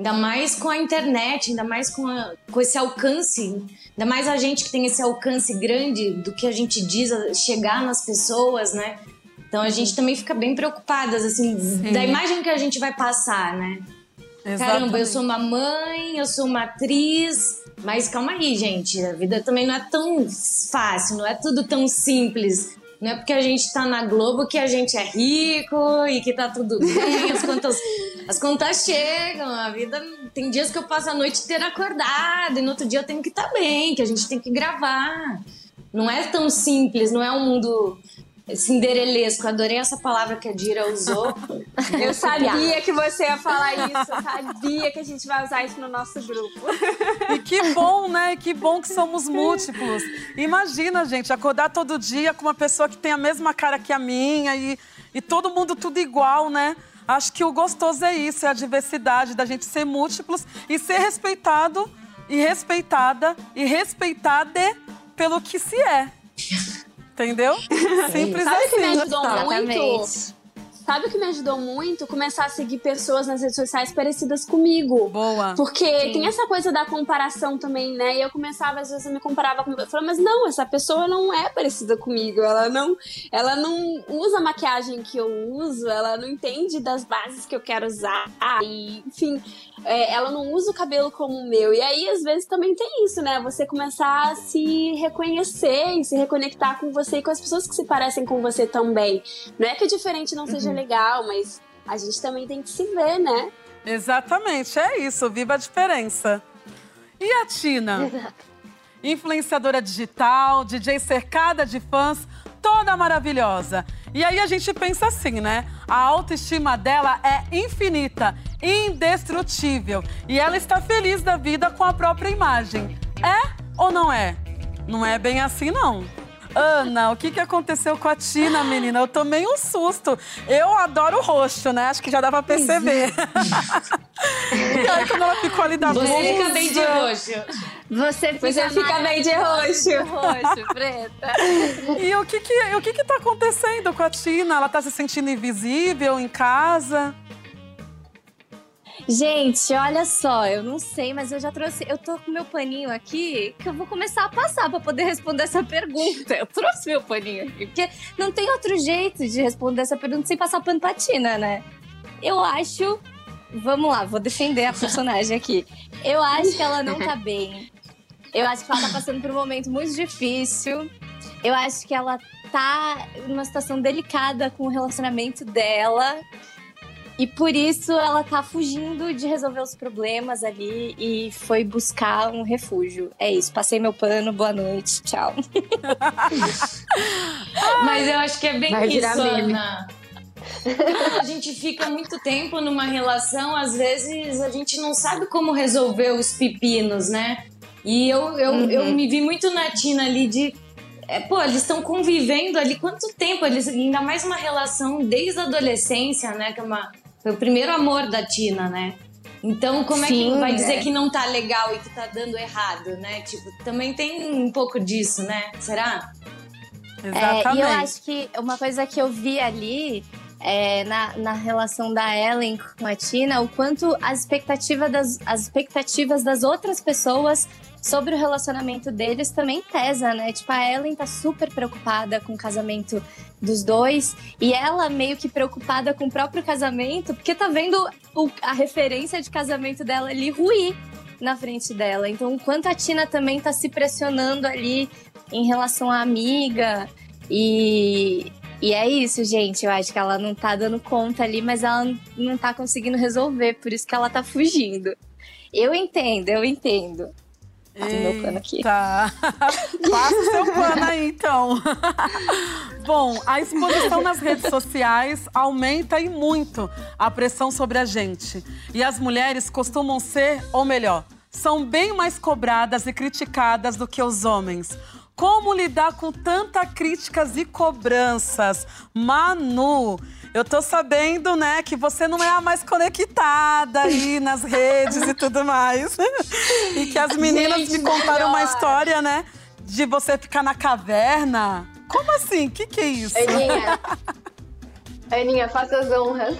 Ainda mais com a internet, ainda mais com, a, com esse alcance, ainda mais a gente que tem esse alcance grande do que a gente diz, chegar nas pessoas, né? Então a gente também fica bem preocupadas, assim, Sim. da imagem que a gente vai passar, né? Exatamente. Caramba, eu sou uma mãe, eu sou uma atriz, mas calma aí, gente, a vida também não é tão fácil, não é tudo tão simples. Não é porque a gente tá na Globo que a gente é rico e que tá tudo bem, as contas, as contas chegam, a vida. Tem dias que eu passo a noite inteira acordada e no outro dia eu tenho que estar tá bem, que a gente tem que gravar. Não é tão simples, não é um mundo Cinderelesco, adorei essa palavra que a Dira usou. Eu sabia que você ia falar isso, eu sabia que a gente vai usar isso no nosso grupo. E que bom, né? Que bom que somos múltiplos. Imagina, gente, acordar todo dia com uma pessoa que tem a mesma cara que a minha e, e todo mundo tudo igual, né? Acho que o gostoso é isso, é a diversidade, da gente ser múltiplos e ser respeitado e respeitada e respeitada pelo que se é. Entendeu? Simples Sabe assim. que me ajudou muito? Sabe o que me ajudou muito? Começar a seguir pessoas nas redes sociais parecidas comigo. Boa. Porque Sim. tem essa coisa da comparação também, né? E eu começava, às vezes, eu me comparava com. Eu falava, mas não, essa pessoa não é parecida comigo. Ela não, ela não usa a maquiagem que eu uso, ela não entende das bases que eu quero usar. E, enfim, é, ela não usa o cabelo como o meu. E aí, às vezes, também tem isso, né? Você começar a se reconhecer e se reconectar com você e com as pessoas que se parecem com você também. Não é que o diferente não seja uhum legal, mas a gente também tem que se ver, né? Exatamente, é isso, viva a diferença. E a Tina? Exato. Influenciadora digital, DJ cercada de fãs, toda maravilhosa. E aí a gente pensa assim, né? A autoestima dela é infinita, indestrutível. E ela está feliz da vida com a própria imagem. É ou não é? Não é bem assim, não. Ana, o que, que aconteceu com a Tina, menina? Eu tomei um susto. Eu adoro o roxo, né? Acho que já dá pra perceber. e aí, quando ela ficou ali da Você blusa... fica bem de roxo. Você fica, Você fica bem de roxo. roxo, preta. E o que que, o que que tá acontecendo com a Tina? Ela tá se sentindo invisível em casa? Gente, olha só, eu não sei, mas eu já trouxe. Eu tô com meu paninho aqui que eu vou começar a passar para poder responder essa pergunta. Eu trouxe meu paninho aqui, porque não tem outro jeito de responder essa pergunta sem passar pano pra Tina, né? Eu acho. Vamos lá, vou defender a personagem aqui. Eu acho que ela não tá bem. Eu acho que ela tá passando por um momento muito difícil. Eu acho que ela tá numa situação delicada com o relacionamento dela. E por isso ela tá fugindo de resolver os problemas ali e foi buscar um refúgio. É isso, passei meu pano, boa noite, tchau. Mas eu acho que é bem Vai isso, Ana. a gente fica muito tempo numa relação, às vezes a gente não sabe como resolver os pepinos, né? E eu, eu, uhum. eu me vi muito na Tina ali de é, pô, eles estão convivendo ali quanto tempo? Eles, ainda mais uma relação desde a adolescência, né? Que é uma, foi o primeiro amor da Tina, né? Então, como Sim, é que vai dizer é. que não tá legal e que tá dando errado, né? Tipo, também tem um pouco disso, né? Será? Exatamente. É, e eu acho que uma coisa que eu vi ali é, na, na relação da Ellen com a Tina, o quanto as expectativas das, as expectativas das outras pessoas sobre o relacionamento deles também pesa, né? Tipo, a Ellen tá super preocupada com o casamento dos dois e ela meio que preocupada com o próprio casamento, porque tá vendo o, a referência de casamento dela ali ruir na frente dela. Então, quanto a Tina também tá se pressionando ali em relação à amiga e, e é isso, gente. Eu acho que ela não tá dando conta ali, mas ela não tá conseguindo resolver, por isso que ela tá fugindo. Eu entendo, eu entendo. Meu pano aqui. Tá. Passa o seu pano aí, então. Bom, a exposição nas redes sociais aumenta e muito a pressão sobre a gente. E as mulheres costumam ser, ou melhor, são bem mais cobradas e criticadas do que os homens. Como lidar com tanta críticas e cobranças? Manu, eu tô sabendo, né, que você não é a mais conectada aí nas redes e tudo mais. e que as meninas Gente, me contaram melhor. uma história, né, de você ficar na caverna. Como assim? O que, que é isso? Aninha, Aninha, faça as honras.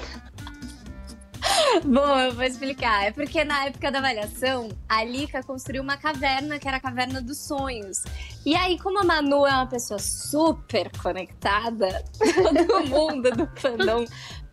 Bom, eu vou explicar. É porque na época da avaliação, a Lika construiu uma caverna, que era a Caverna dos Sonhos. E aí, como a Manu é uma pessoa super conectada, todo mundo do fandom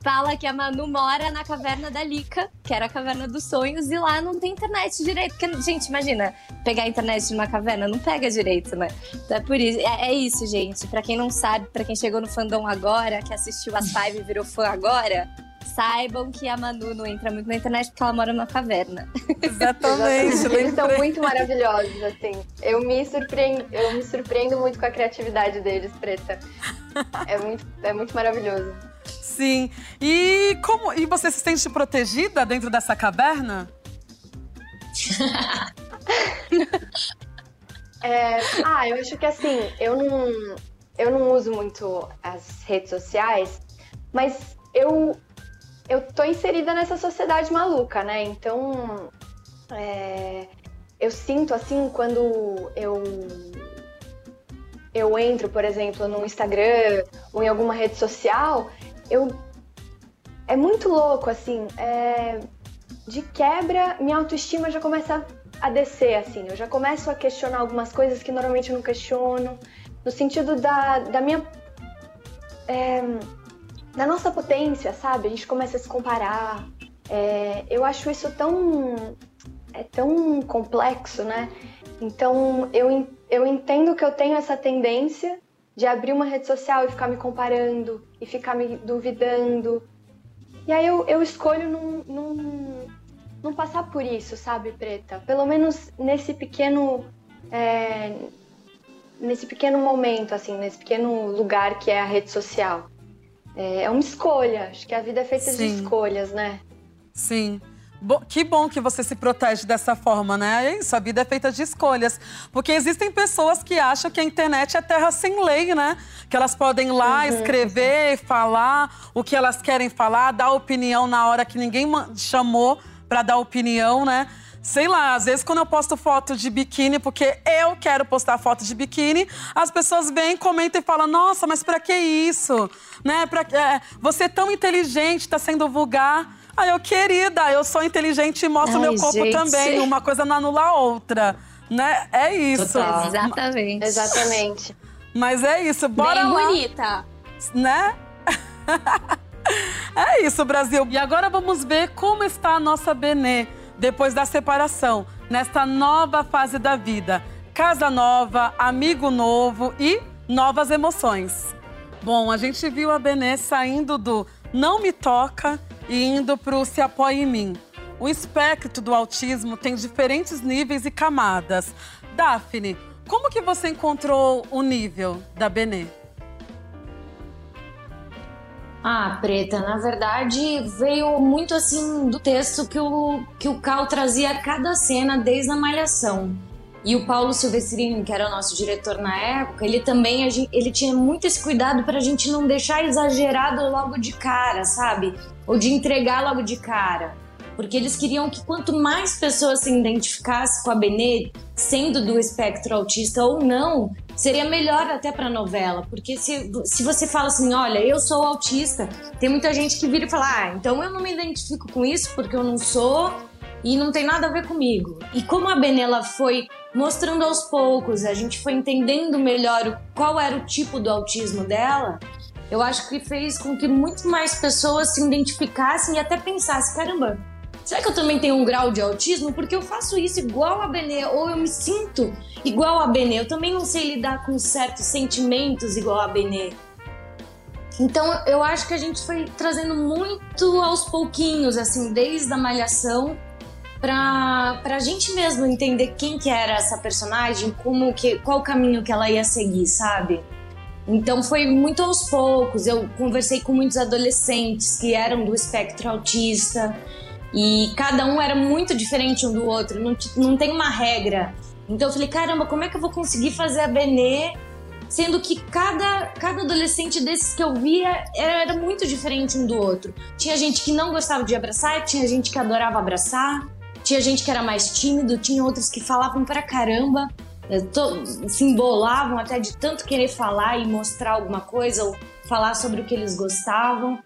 fala que a Manu mora na caverna da Lika, que era a caverna dos sonhos, e lá não tem internet direito. Porque, gente, imagina, pegar a internet numa caverna, não pega direito, né? Então é por isso. É, é isso, gente. Pra quem não sabe, pra quem chegou no fandom agora, que assistiu as Five e virou fã agora, saibam que a Manu não entra muito na internet porque ela mora numa caverna. Exatamente. Eles são muito maravilhosos, assim. Eu me, surpreendo, eu me surpreendo muito com a criatividade deles, Preta. É muito, é muito maravilhoso. Sim. E como e você se sente protegida dentro dessa caverna? é, ah, eu acho que assim, eu não, eu não uso muito as redes sociais, mas eu eu tô inserida nessa sociedade maluca, né? Então, é, eu sinto assim quando eu eu entro, por exemplo, no Instagram ou em alguma rede social, eu é muito louco assim, é, de quebra minha autoestima já começa a descer assim, eu já começo a questionar algumas coisas que normalmente eu não questiono, no sentido da, da minha é, na nossa potência, sabe? A gente começa a se comparar. É, eu acho isso tão é tão complexo, né? Então eu, eu entendo que eu tenho essa tendência de abrir uma rede social e ficar me comparando e ficar me duvidando. E aí eu, eu escolho não, não, não passar por isso, sabe, Preta? Pelo menos nesse pequeno. É, nesse pequeno momento, assim, nesse pequeno lugar que é a rede social é, é uma escolha. Acho que a vida é feita Sim. de escolhas, né? Sim. Que bom que você se protege dessa forma, né? É isso, a vida é feita de escolhas. Porque existem pessoas que acham que a internet é terra sem lei, né? Que elas podem ir lá uhum. escrever, falar o que elas querem falar, dar opinião na hora que ninguém chamou para dar opinião, né? Sei lá, às vezes quando eu posto foto de biquíni, porque eu quero postar foto de biquíni, as pessoas vêm, comentam e falam: Nossa, mas pra que isso? Né? Pra, é, você é tão inteligente, tá sendo vulgar. Aí eu, querida, eu sou inteligente e mostro Ai, meu corpo gente. também. Uma coisa não anula a outra. Né? É isso. Total. Exatamente. Exatamente. Mas é isso, bora Bem lá. bonita. Né? é isso, Brasil. E agora vamos ver como está a nossa Benê depois da separação, nesta nova fase da vida. Casa nova, amigo novo e novas emoções. Bom, a gente viu a Benê saindo do não me toca e indo para o se apoia em mim. O espectro do autismo tem diferentes níveis e camadas. Daphne, como que você encontrou o nível da Benê? Ah, Preta, na verdade veio muito assim do texto que o, que o Cal trazia a cada cena desde a Malhação. E o Paulo Silvestrini, que era o nosso diretor na época, ele também ele tinha muito esse cuidado para a gente não deixar exagerado logo de cara, sabe? Ou de entregar logo de cara. Porque eles queriam que quanto mais pessoas se identificassem com a Benê, sendo do espectro autista ou não, seria melhor até para novela, porque se, se você fala assim, olha, eu sou autista, tem muita gente que vira e fala, ah, então eu não me identifico com isso porque eu não sou e não tem nada a ver comigo. E como a Benela foi mostrando aos poucos, a gente foi entendendo melhor qual era o tipo do autismo dela, eu acho que fez com que muito mais pessoas se identificassem e até pensassem, caramba, será que eu também tenho um grau de autismo? Porque eu faço isso igual a Benê, ou eu me sinto igual a Benê. Eu também não sei lidar com certos sentimentos igual a Benê. Então eu acho que a gente foi trazendo muito aos pouquinhos, assim, desde a malhação, pra, pra gente mesmo entender quem que era essa personagem, como que, qual caminho que ela ia seguir, sabe? Então foi muito aos poucos. Eu conversei com muitos adolescentes que eram do espectro autista e cada um era muito diferente um do outro, não, não tem uma regra. Então eu falei, caramba, como é que eu vou conseguir fazer a Benê, sendo que cada, cada adolescente desses que eu via era, muito diferente um do outro. Tinha gente que não gostava de abraçar, tinha gente que adorava abraçar, tinha gente que era mais tímido, tinha outros que falavam pra caramba, eh, se embolavam até de tanto querer falar e mostrar alguma coisa ou falar sobre o que eles gostavam.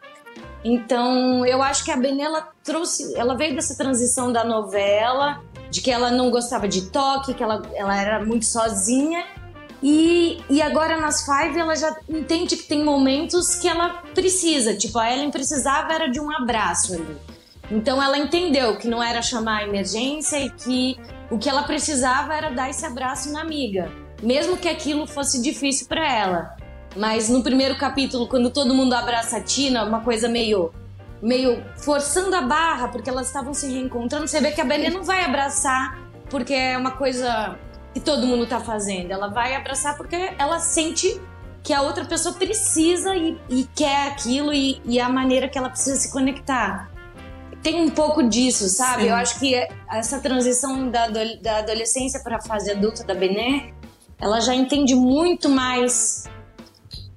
Então, eu acho que a Benela trouxe, ela veio dessa transição da novela, de que ela não gostava de toque, que ela, ela era muito sozinha. E, e agora nas Five ela já entende que tem momentos que ela precisa. Tipo, a Ellen precisava era de um abraço ali. Então ela entendeu que não era chamar a emergência e que o que ela precisava era dar esse abraço na amiga, mesmo que aquilo fosse difícil para ela. Mas no primeiro capítulo, quando todo mundo abraça a Tina, uma coisa meio meio forçando a barra, porque elas estavam se reencontrando, você vê que a Belê não vai abraçar porque é uma coisa que todo mundo tá fazendo. Ela vai abraçar porque ela sente que a outra pessoa precisa e, e quer aquilo e, e, a maneira que ela precisa se conectar. Tem um pouco disso, sabe? Sim. Eu acho que essa transição da, da adolescência para a fase adulta da Bené, ela já entende muito mais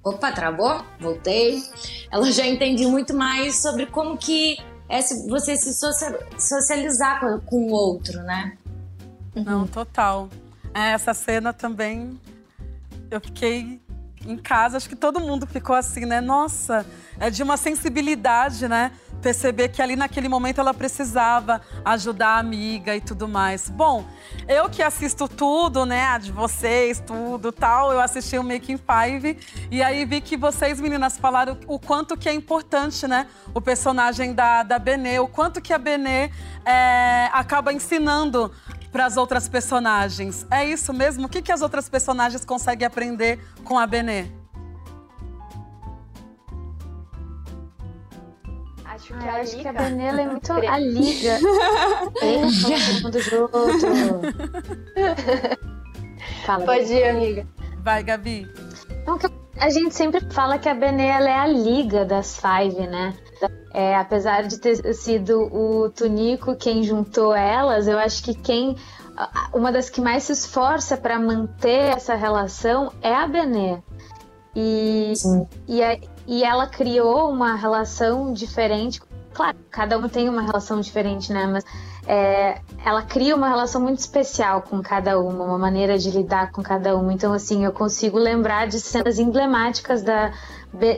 Opa, travou? Voltei. Ela já entende muito mais sobre como que é você se socializar com, o outro, né? Não, total. É, essa cena também eu fiquei em casa, acho que todo mundo ficou assim, né? Nossa, é de uma sensibilidade, né? Perceber que ali naquele momento ela precisava ajudar a amiga e tudo mais. Bom, eu que assisto tudo, né? De vocês, tudo tal, eu assisti o Making Five e aí vi que vocês, meninas, falaram o quanto que é importante, né? O personagem da, da Benê, o quanto que a Benê é, acaba ensinando para as outras personagens. É isso mesmo? O que, que as outras personagens conseguem aprender com a Benê? Acho que, ah, a, acho que a Benela é muito a liga. todo mundo junto. Fala, Pode ir, amiga. Vai, Gabi. Então, a gente sempre fala que a Benela é a liga das Five, né? É, apesar de ter sido o Tunico quem juntou elas, eu acho que quem uma das que mais se esforça para manter essa relação é a Benê. E, e, a, e ela criou uma relação diferente. Claro, cada um tem uma relação diferente, né? Mas é, ela cria uma relação muito especial com cada uma, uma maneira de lidar com cada uma. Então, assim, eu consigo lembrar de cenas emblemáticas da,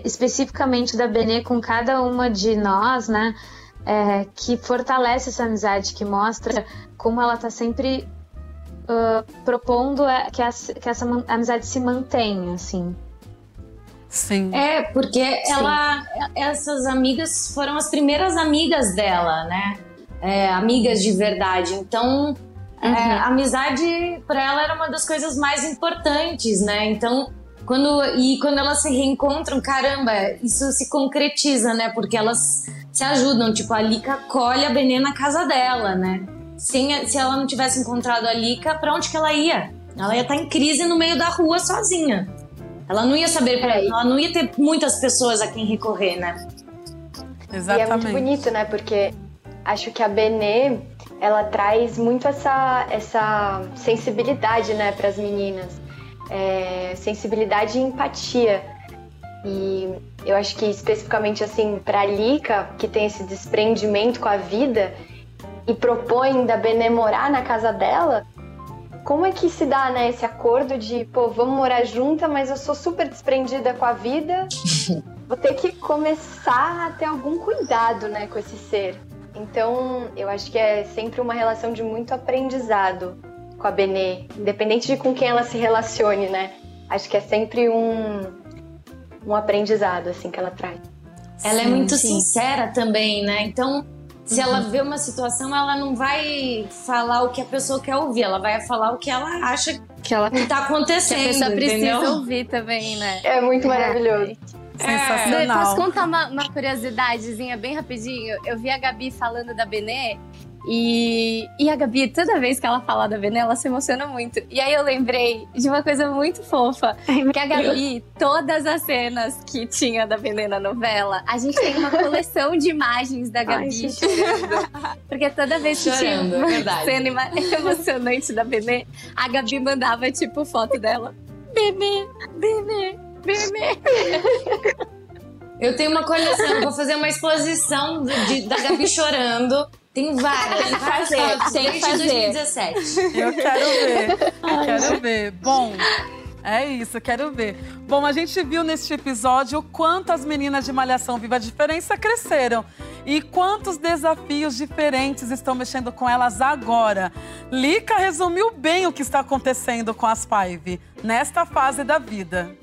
especificamente da Benê com cada uma de nós, né? É, que fortalece essa amizade, que mostra como ela está sempre uh, propondo é, que, que, essa amizade se mantenha, assim. Sim. É, porque Sim. ela, essas amigas foram as primeiras amigas dela, né? É, amigas de verdade. Então, é, uhum. é, amizade para ela era uma das coisas mais importantes, né? Então, quando, e quando elas se reencontram, caramba, isso se concretiza, né? Porque elas se ajudam. Tipo, a Lika colhe a Benê na casa dela, né? Se, se ela não tivesse encontrado a Lika, pra onde que ela ia? Ela ia estar em crise no meio da rua sozinha. Ela não ia saber pra ela não ia ter muitas pessoas a quem recorrer, né? Exatamente. E é muito bonito, né? Porque acho que a Benê, ela traz muito essa, essa sensibilidade, né, para as meninas é, sensibilidade e empatia. E eu acho que especificamente assim para a Lika, que tem esse desprendimento com a vida e propõe da Bené morar na casa dela, como é que se dá, né, esse acordo de, pô, vamos morar junta, mas eu sou super desprendida com a vida. Vou ter que começar a ter algum cuidado, né, com esse ser. Então, eu acho que é sempre uma relação de muito aprendizado com a Benê, independente de com quem ela se relacione, né? Acho que é sempre um, um aprendizado, assim, que ela traz. Ela é sim, é muito sim. sincera também, né? Então, se uhum. ela vê uma situação, ela não vai falar o que a pessoa quer ouvir, ela vai falar o que ela acha que ela tá acontecendo. Que a pessoa precisa ouvir também, né? É muito maravilhoso. Sensacional. É. Posso contar uma, uma curiosidadezinha bem rapidinho? Eu vi a Gabi falando da Benê e, e a Gabi, toda vez que ela fala da Benê, ela se emociona muito. E aí eu lembrei de uma coisa muito fofa. que a Gabi, todas as cenas que tinha da Benê na novela, a gente tem uma coleção de imagens da Gabi Ai. Porque toda vez que chorando, tinha é uma cena emocionante da Benê, a Gabi mandava, tipo, foto dela. Benê, Benê, Eu tenho uma coleção, vou fazer uma exposição de, da Gabi chorando tem várias. Tem que fazer. Tem que fazer. 2017. Eu quero ver. Eu quero ver. Bom. É isso, quero ver. Bom, a gente viu neste episódio o quanto as meninas de Malhação Viva a Diferença cresceram e quantos desafios diferentes estão mexendo com elas agora. Lica resumiu bem o que está acontecendo com as Five nesta fase da vida.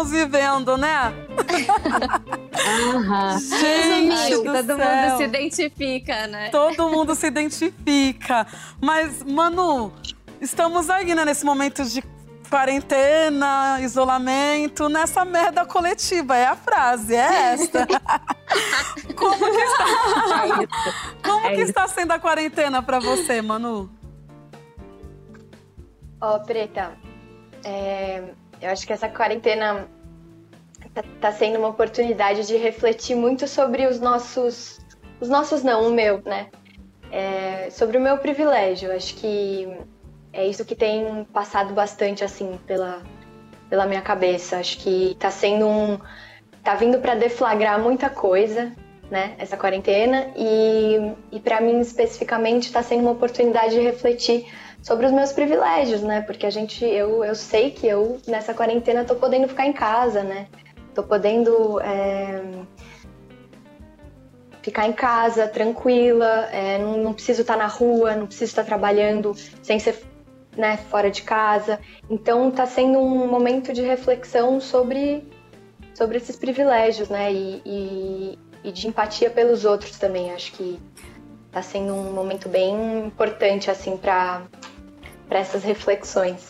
Estamos vivendo, né? Uhum. Gente, todo céu. mundo se identifica, né? Todo mundo se identifica. Mas, Manu, estamos aí, né, nesse momento de quarentena, isolamento, nessa merda coletiva. É a frase, é esta. Como que está, é Como é que está sendo a quarentena para você, Manu? Ó, oh, Preta, é, eu acho que essa quarentena tá, tá, sendo uma oportunidade de refletir muito sobre os nossos, os nossos não, o meu, né? É, sobre o meu privilégio. Acho que é isso que tem passado bastante assim pela, pela minha cabeça. Acho que tá sendo um, tá vindo para deflagrar muita coisa, né? Essa quarentena e, e para mim especificamente está sendo uma oportunidade de refletir sobre os meus privilégios, né? Porque a gente, eu, eu sei que eu nessa quarentena tô podendo ficar em casa, né? Tô podendo é, ficar em casa tranquila, é, não, não, preciso estar na rua, não preciso estar trabalhando sem ser né, fora de casa. Então tá sendo um momento de reflexão sobre sobre esses privilégios, né? E, e, e de empatia pelos outros também. Acho que tá sendo um momento bem importante assim para para essas reflexões.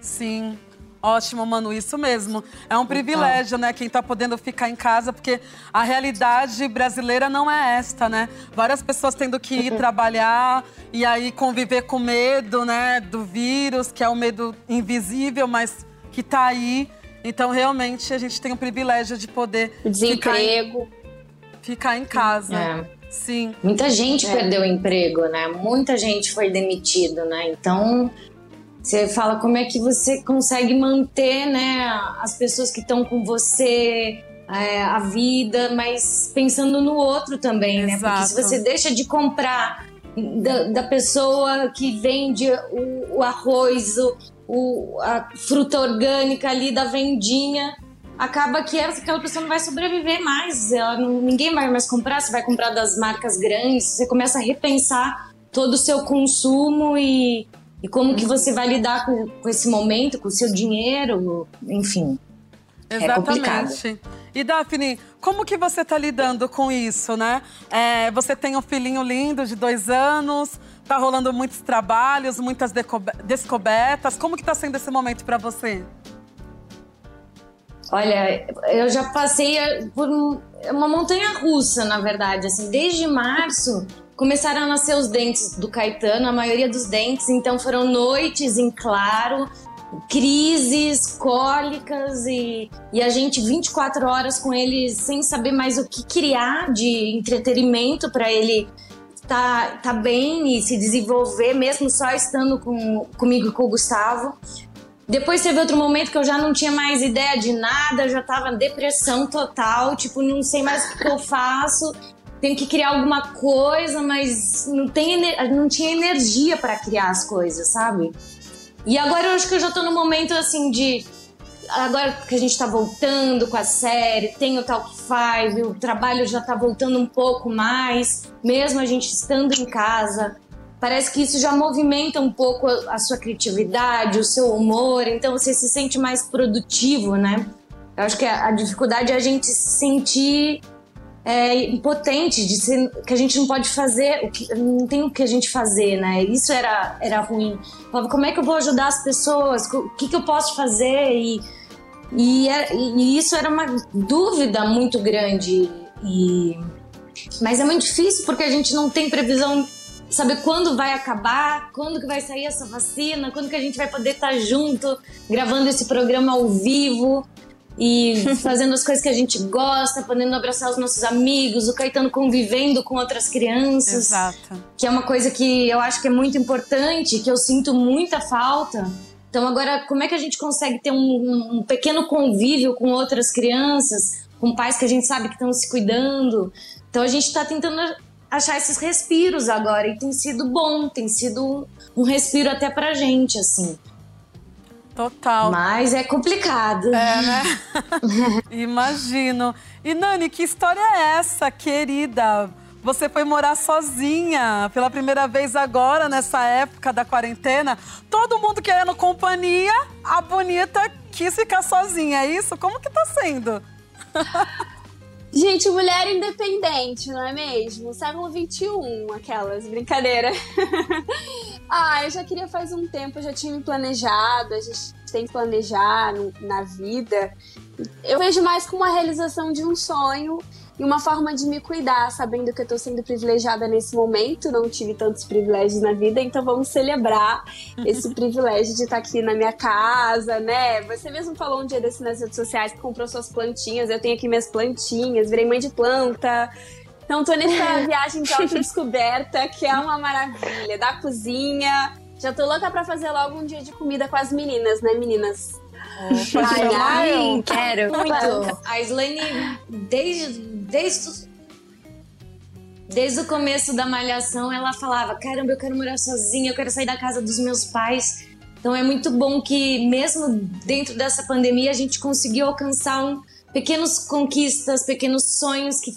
Sim. Ótimo, Manu, isso mesmo. É um privilégio, né? Quem está podendo ficar em casa, porque a realidade brasileira não é esta, né? Várias pessoas tendo que ir trabalhar e aí conviver com medo, né? Do vírus, que é o um medo invisível, mas que está aí. Então, realmente, a gente tem o privilégio de poder. Desemprego. Ficar em, ficar em casa. É. Sim. Muita gente é. perdeu o emprego, né? Muita gente foi demitido, né? Então, você fala como é que você consegue manter, né, as pessoas que estão com você, é, a vida, mas pensando no outro também, Exato. né? Porque se você deixa de comprar da, da pessoa que vende o, o arroz, o, o, a fruta orgânica ali da vendinha, acaba que aquela pessoa não vai sobreviver mais. Ela não, ninguém vai mais comprar, você vai comprar das marcas grandes, você começa a repensar todo o seu consumo e, e como que você vai lidar com, com esse momento, com o seu dinheiro, enfim. Exatamente. É. E Daphne, como que você está lidando com isso, né? É, você tem um filhinho lindo de dois anos, tá rolando muitos trabalhos, muitas descobertas. Como que está sendo esse momento para você? Olha, eu já passei por uma montanha russa, na verdade. Assim, desde março começaram a nascer os dentes do Caetano, a maioria dos dentes. Então foram noites em claro, crises, cólicas e, e a gente 24 horas com ele sem saber mais o que criar de entretenimento para ele tá, tá bem e se desenvolver, mesmo só estando com, comigo e com o Gustavo. Depois teve outro momento que eu já não tinha mais ideia de nada, já tava depressão total, tipo, não sei mais o que eu faço. Tenho que criar alguma coisa, mas não, tem, não tinha energia para criar as coisas, sabe? E agora eu acho que eu já tô no momento assim de. Agora que a gente tá voltando com a série, tem o Talk Five, o trabalho já tá voltando um pouco mais, mesmo a gente estando em casa parece que isso já movimenta um pouco a, sua criatividade, o seu humor, então você se sente mais produtivo, né? Eu acho que a, dificuldade é a gente se sentir é, impotente, de ser, que a gente não pode fazer, o que, não tem o que a gente fazer, né? Isso era, era ruim. Falava, como é que eu vou ajudar as pessoas? O que, que eu posso fazer? E, e, é, e isso era uma dúvida muito grande. E, mas é muito difícil porque a gente não tem previsão saber quando vai acabar, quando que vai sair essa vacina, quando que a gente vai poder estar junto, gravando esse programa ao vivo e fazendo as coisas que a gente gosta, podendo abraçar os nossos amigos, o Caetano convivendo com outras crianças. Exato. Que é uma coisa que eu acho que é muito importante, que eu sinto muita falta. Então agora, como é que a gente consegue ter um, um pequeno convívio com outras crianças, com pais que a gente sabe que estão se cuidando? Então a gente está tentando achar esses respiros agora. E tem sido bom, tem sido um respiro até pra gente, assim. Total. Mas é complicado. É, né? Imagino. E Nani, que história é essa, querida? Você foi morar sozinha pela primeira vez agora, nessa época da quarentena. Todo mundo querendo companhia, a bonita quis ficar sozinha, é isso? Como que tá sendo? Gente, mulher independente, não é mesmo? Século XXI, aquelas, brincadeira. ah, eu já queria faz um tempo, eu já tinha me planejado, a gente tem que planejar na vida. Eu vejo mais como uma realização de um sonho e uma forma de me cuidar, sabendo que eu tô sendo privilegiada nesse momento, não tive tantos privilégios na vida, então vamos celebrar esse privilégio de estar aqui na minha casa, né? Você mesmo falou um dia desse nas redes sociais que comprou suas plantinhas, eu tenho aqui minhas plantinhas, virei mãe de planta. Então tô nessa viagem de autodescoberta, que é uma maravilha, da cozinha. Já tô louca pra fazer logo um dia de comida com as meninas, né, meninas? Ai, ai, quero. Muito. A Slane, desde, desde, desde o começo da malhação, ela falava: caramba, eu quero morar sozinha, eu quero sair da casa dos meus pais. Então é muito bom que, mesmo dentro dessa pandemia, a gente conseguiu alcançar um, pequenas conquistas, pequenos sonhos que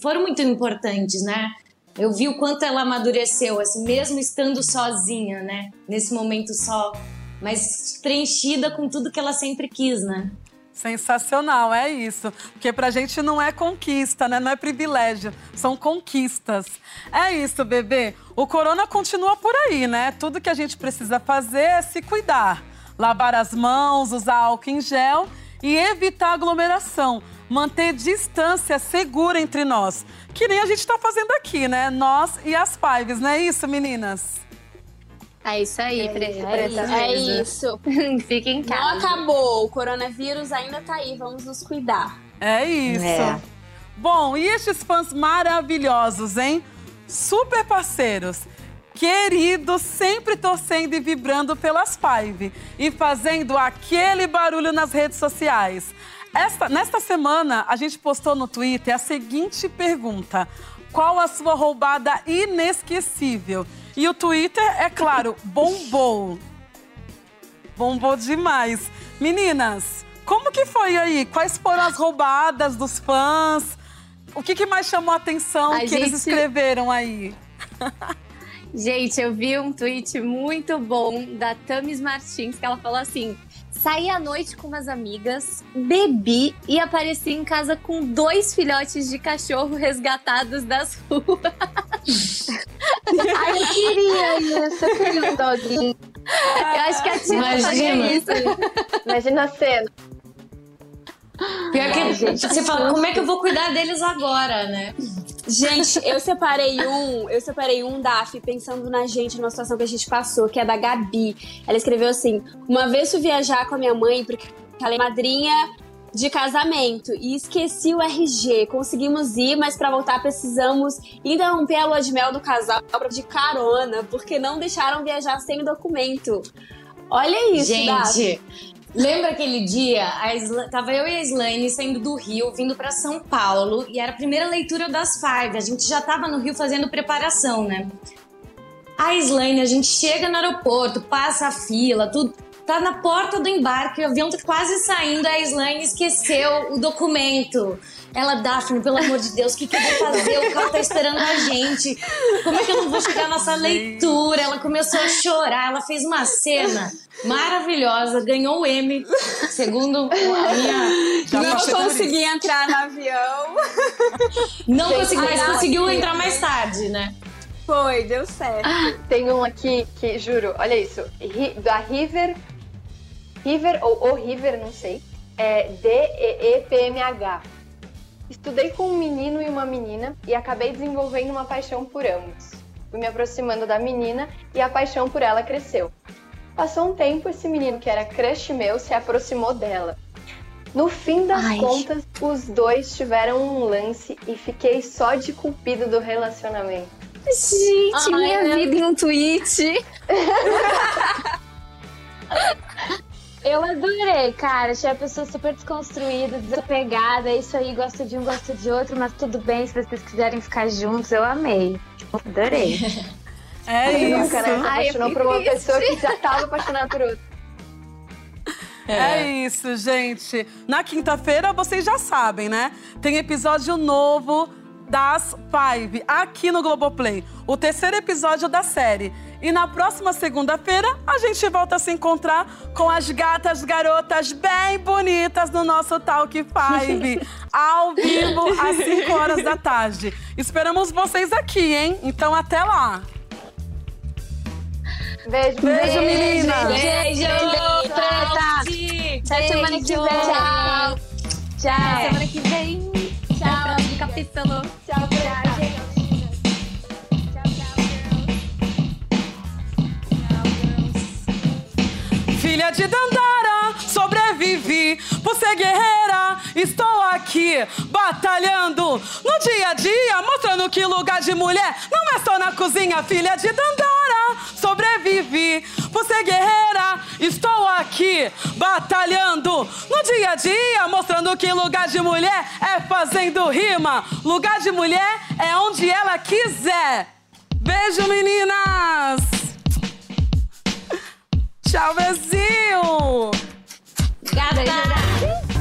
foram muito importantes, né? Eu vi o quanto ela amadureceu, assim, mesmo estando sozinha, né? Nesse momento só mas preenchida com tudo que ela sempre quis, né? Sensacional, é isso. Porque pra gente não é conquista, né? Não é privilégio, são conquistas. É isso, bebê. O corona continua por aí, né? Tudo que a gente precisa fazer é se cuidar. Lavar as mãos, usar álcool em gel e evitar aglomeração. Manter distância segura entre nós. Que nem a gente tá fazendo aqui, né? Nós e as Fives, não é isso, meninas? É isso aí, é, preta. É, isso. É isso. Fica em casa. Não acabou. O coronavírus ainda tá aí. Vamos nos cuidar. É isso. É. Bom, e estes fãs maravilhosos, hein? Super parceiros. Queridos, sempre torcendo e vibrando pelas Five e fazendo aquele barulho nas redes sociais. Esta, nesta semana, a gente postou no Twitter a seguinte pergunta: Qual a sua roubada inesquecível? E o Twitter, é claro, bombou. Bombou demais. Meninas, Como que foi aí? Quais foram as roubadas dos fãs? O que, que mais chamou a atenção A que gente- eles escreveram aí? Gente, eu vi um tweet muito bom da Tamis Martins, que ela falou assim: saí à noite com umas amigas, bebi e apareci em casa com dois filhotes de cachorro resgatados das ruas. Ai, eu queria isso, eu queria um doguinho. Eu acho que a Tina faria isso. Imagina a cena. Pior que Ai, gente, você fala, como é que eu vou cuidar deles agora, né? Gente, eu separei um, eu separei um DAF pensando na gente, numa situação que a gente passou, que é da Gabi. Ela escreveu assim: uma vez fui viajar com a minha mãe, porque ela é madrinha de casamento, e esqueci o RG. Conseguimos ir, mas pra voltar precisamos interromper a lua de mel do casal de carona, porque não deixaram viajar sem o documento. Olha isso. Gente, lembra aquele dia? A Isla... Tava eu e a Slane saindo do Rio, vindo pra São Paulo, e era a primeira leitura das Five. A gente já tava no Rio fazendo preparação, né? A Slane, a gente chega no aeroporto, passa a fila, tudo. Tá na porta do embarque, o avião tá quase saindo, a Slane esqueceu o documento. Ela, Daphne, pelo amor de Deus, o que, que eu vou fazer? O carro tá esperando a gente. Como é que eu não vou chegar na nossa leitura? Ela começou a chorar, ela fez uma cena maravilhosa, ganhou o M, segundo a minha. Não consegui entrar no avião. Não Gente, consegui, mas conseguiu ai, entrar mais tarde, né? Foi, deu certo. Tem um aqui que, juro, olha isso. Da River. River ou o River, não sei. É D-E-E-P-M-H. Estudei com um menino e uma menina e acabei desenvolvendo uma paixão por ambos. Fui me aproximando da menina e a paixão por ela cresceu. Passou um tempo, esse menino que era crush meu se aproximou dela. No fim das Ai. contas, os dois tiveram um lance e fiquei só de cupido do relacionamento. Gente, Ai, minha meu vida em um tweet. Eu adorei, cara. Achei a pessoa super desconstruída, desapegada. É isso aí, gosta de um, gosta de outro, mas tudo bem se vocês quiserem ficar juntos. Eu amei. Adorei. É Quem isso. nunca, né? Se Ai, eu apaixonou fiquei por uma triste. pessoa que já estava apaixonada por outra. É isso, gente. Na quinta-feira, vocês já sabem, né? Tem episódio novo das Five aqui no Globoplay. O terceiro episódio da série. E na próxima segunda-feira, a gente volta a se encontrar com as gatas garotas bem bonitas no nosso Talk Five. ao vivo, às 5 horas da tarde. Esperamos vocês aqui, hein? Então, até lá. Beijo, Beijo, meninas. Beijo! Preta. Até semana que vem. Tchau. Tchau. Semana que vem. Tchau. Próximo capítulo. Tchau, tchau, Filha de Dandara, sobrevivi por ser guerreira. Estou aqui batalhando no dia a dia, mostrando que lugar de mulher não é só na cozinha. Filha de Dandara, sobrevivi por ser guerreira. Estou aqui batalhando no dia a dia, mostrando que lugar de mulher é fazendo rima. Lugar de mulher é onde ela quiser. Beijo, meninas! Tchau, Brasil! Obrigada!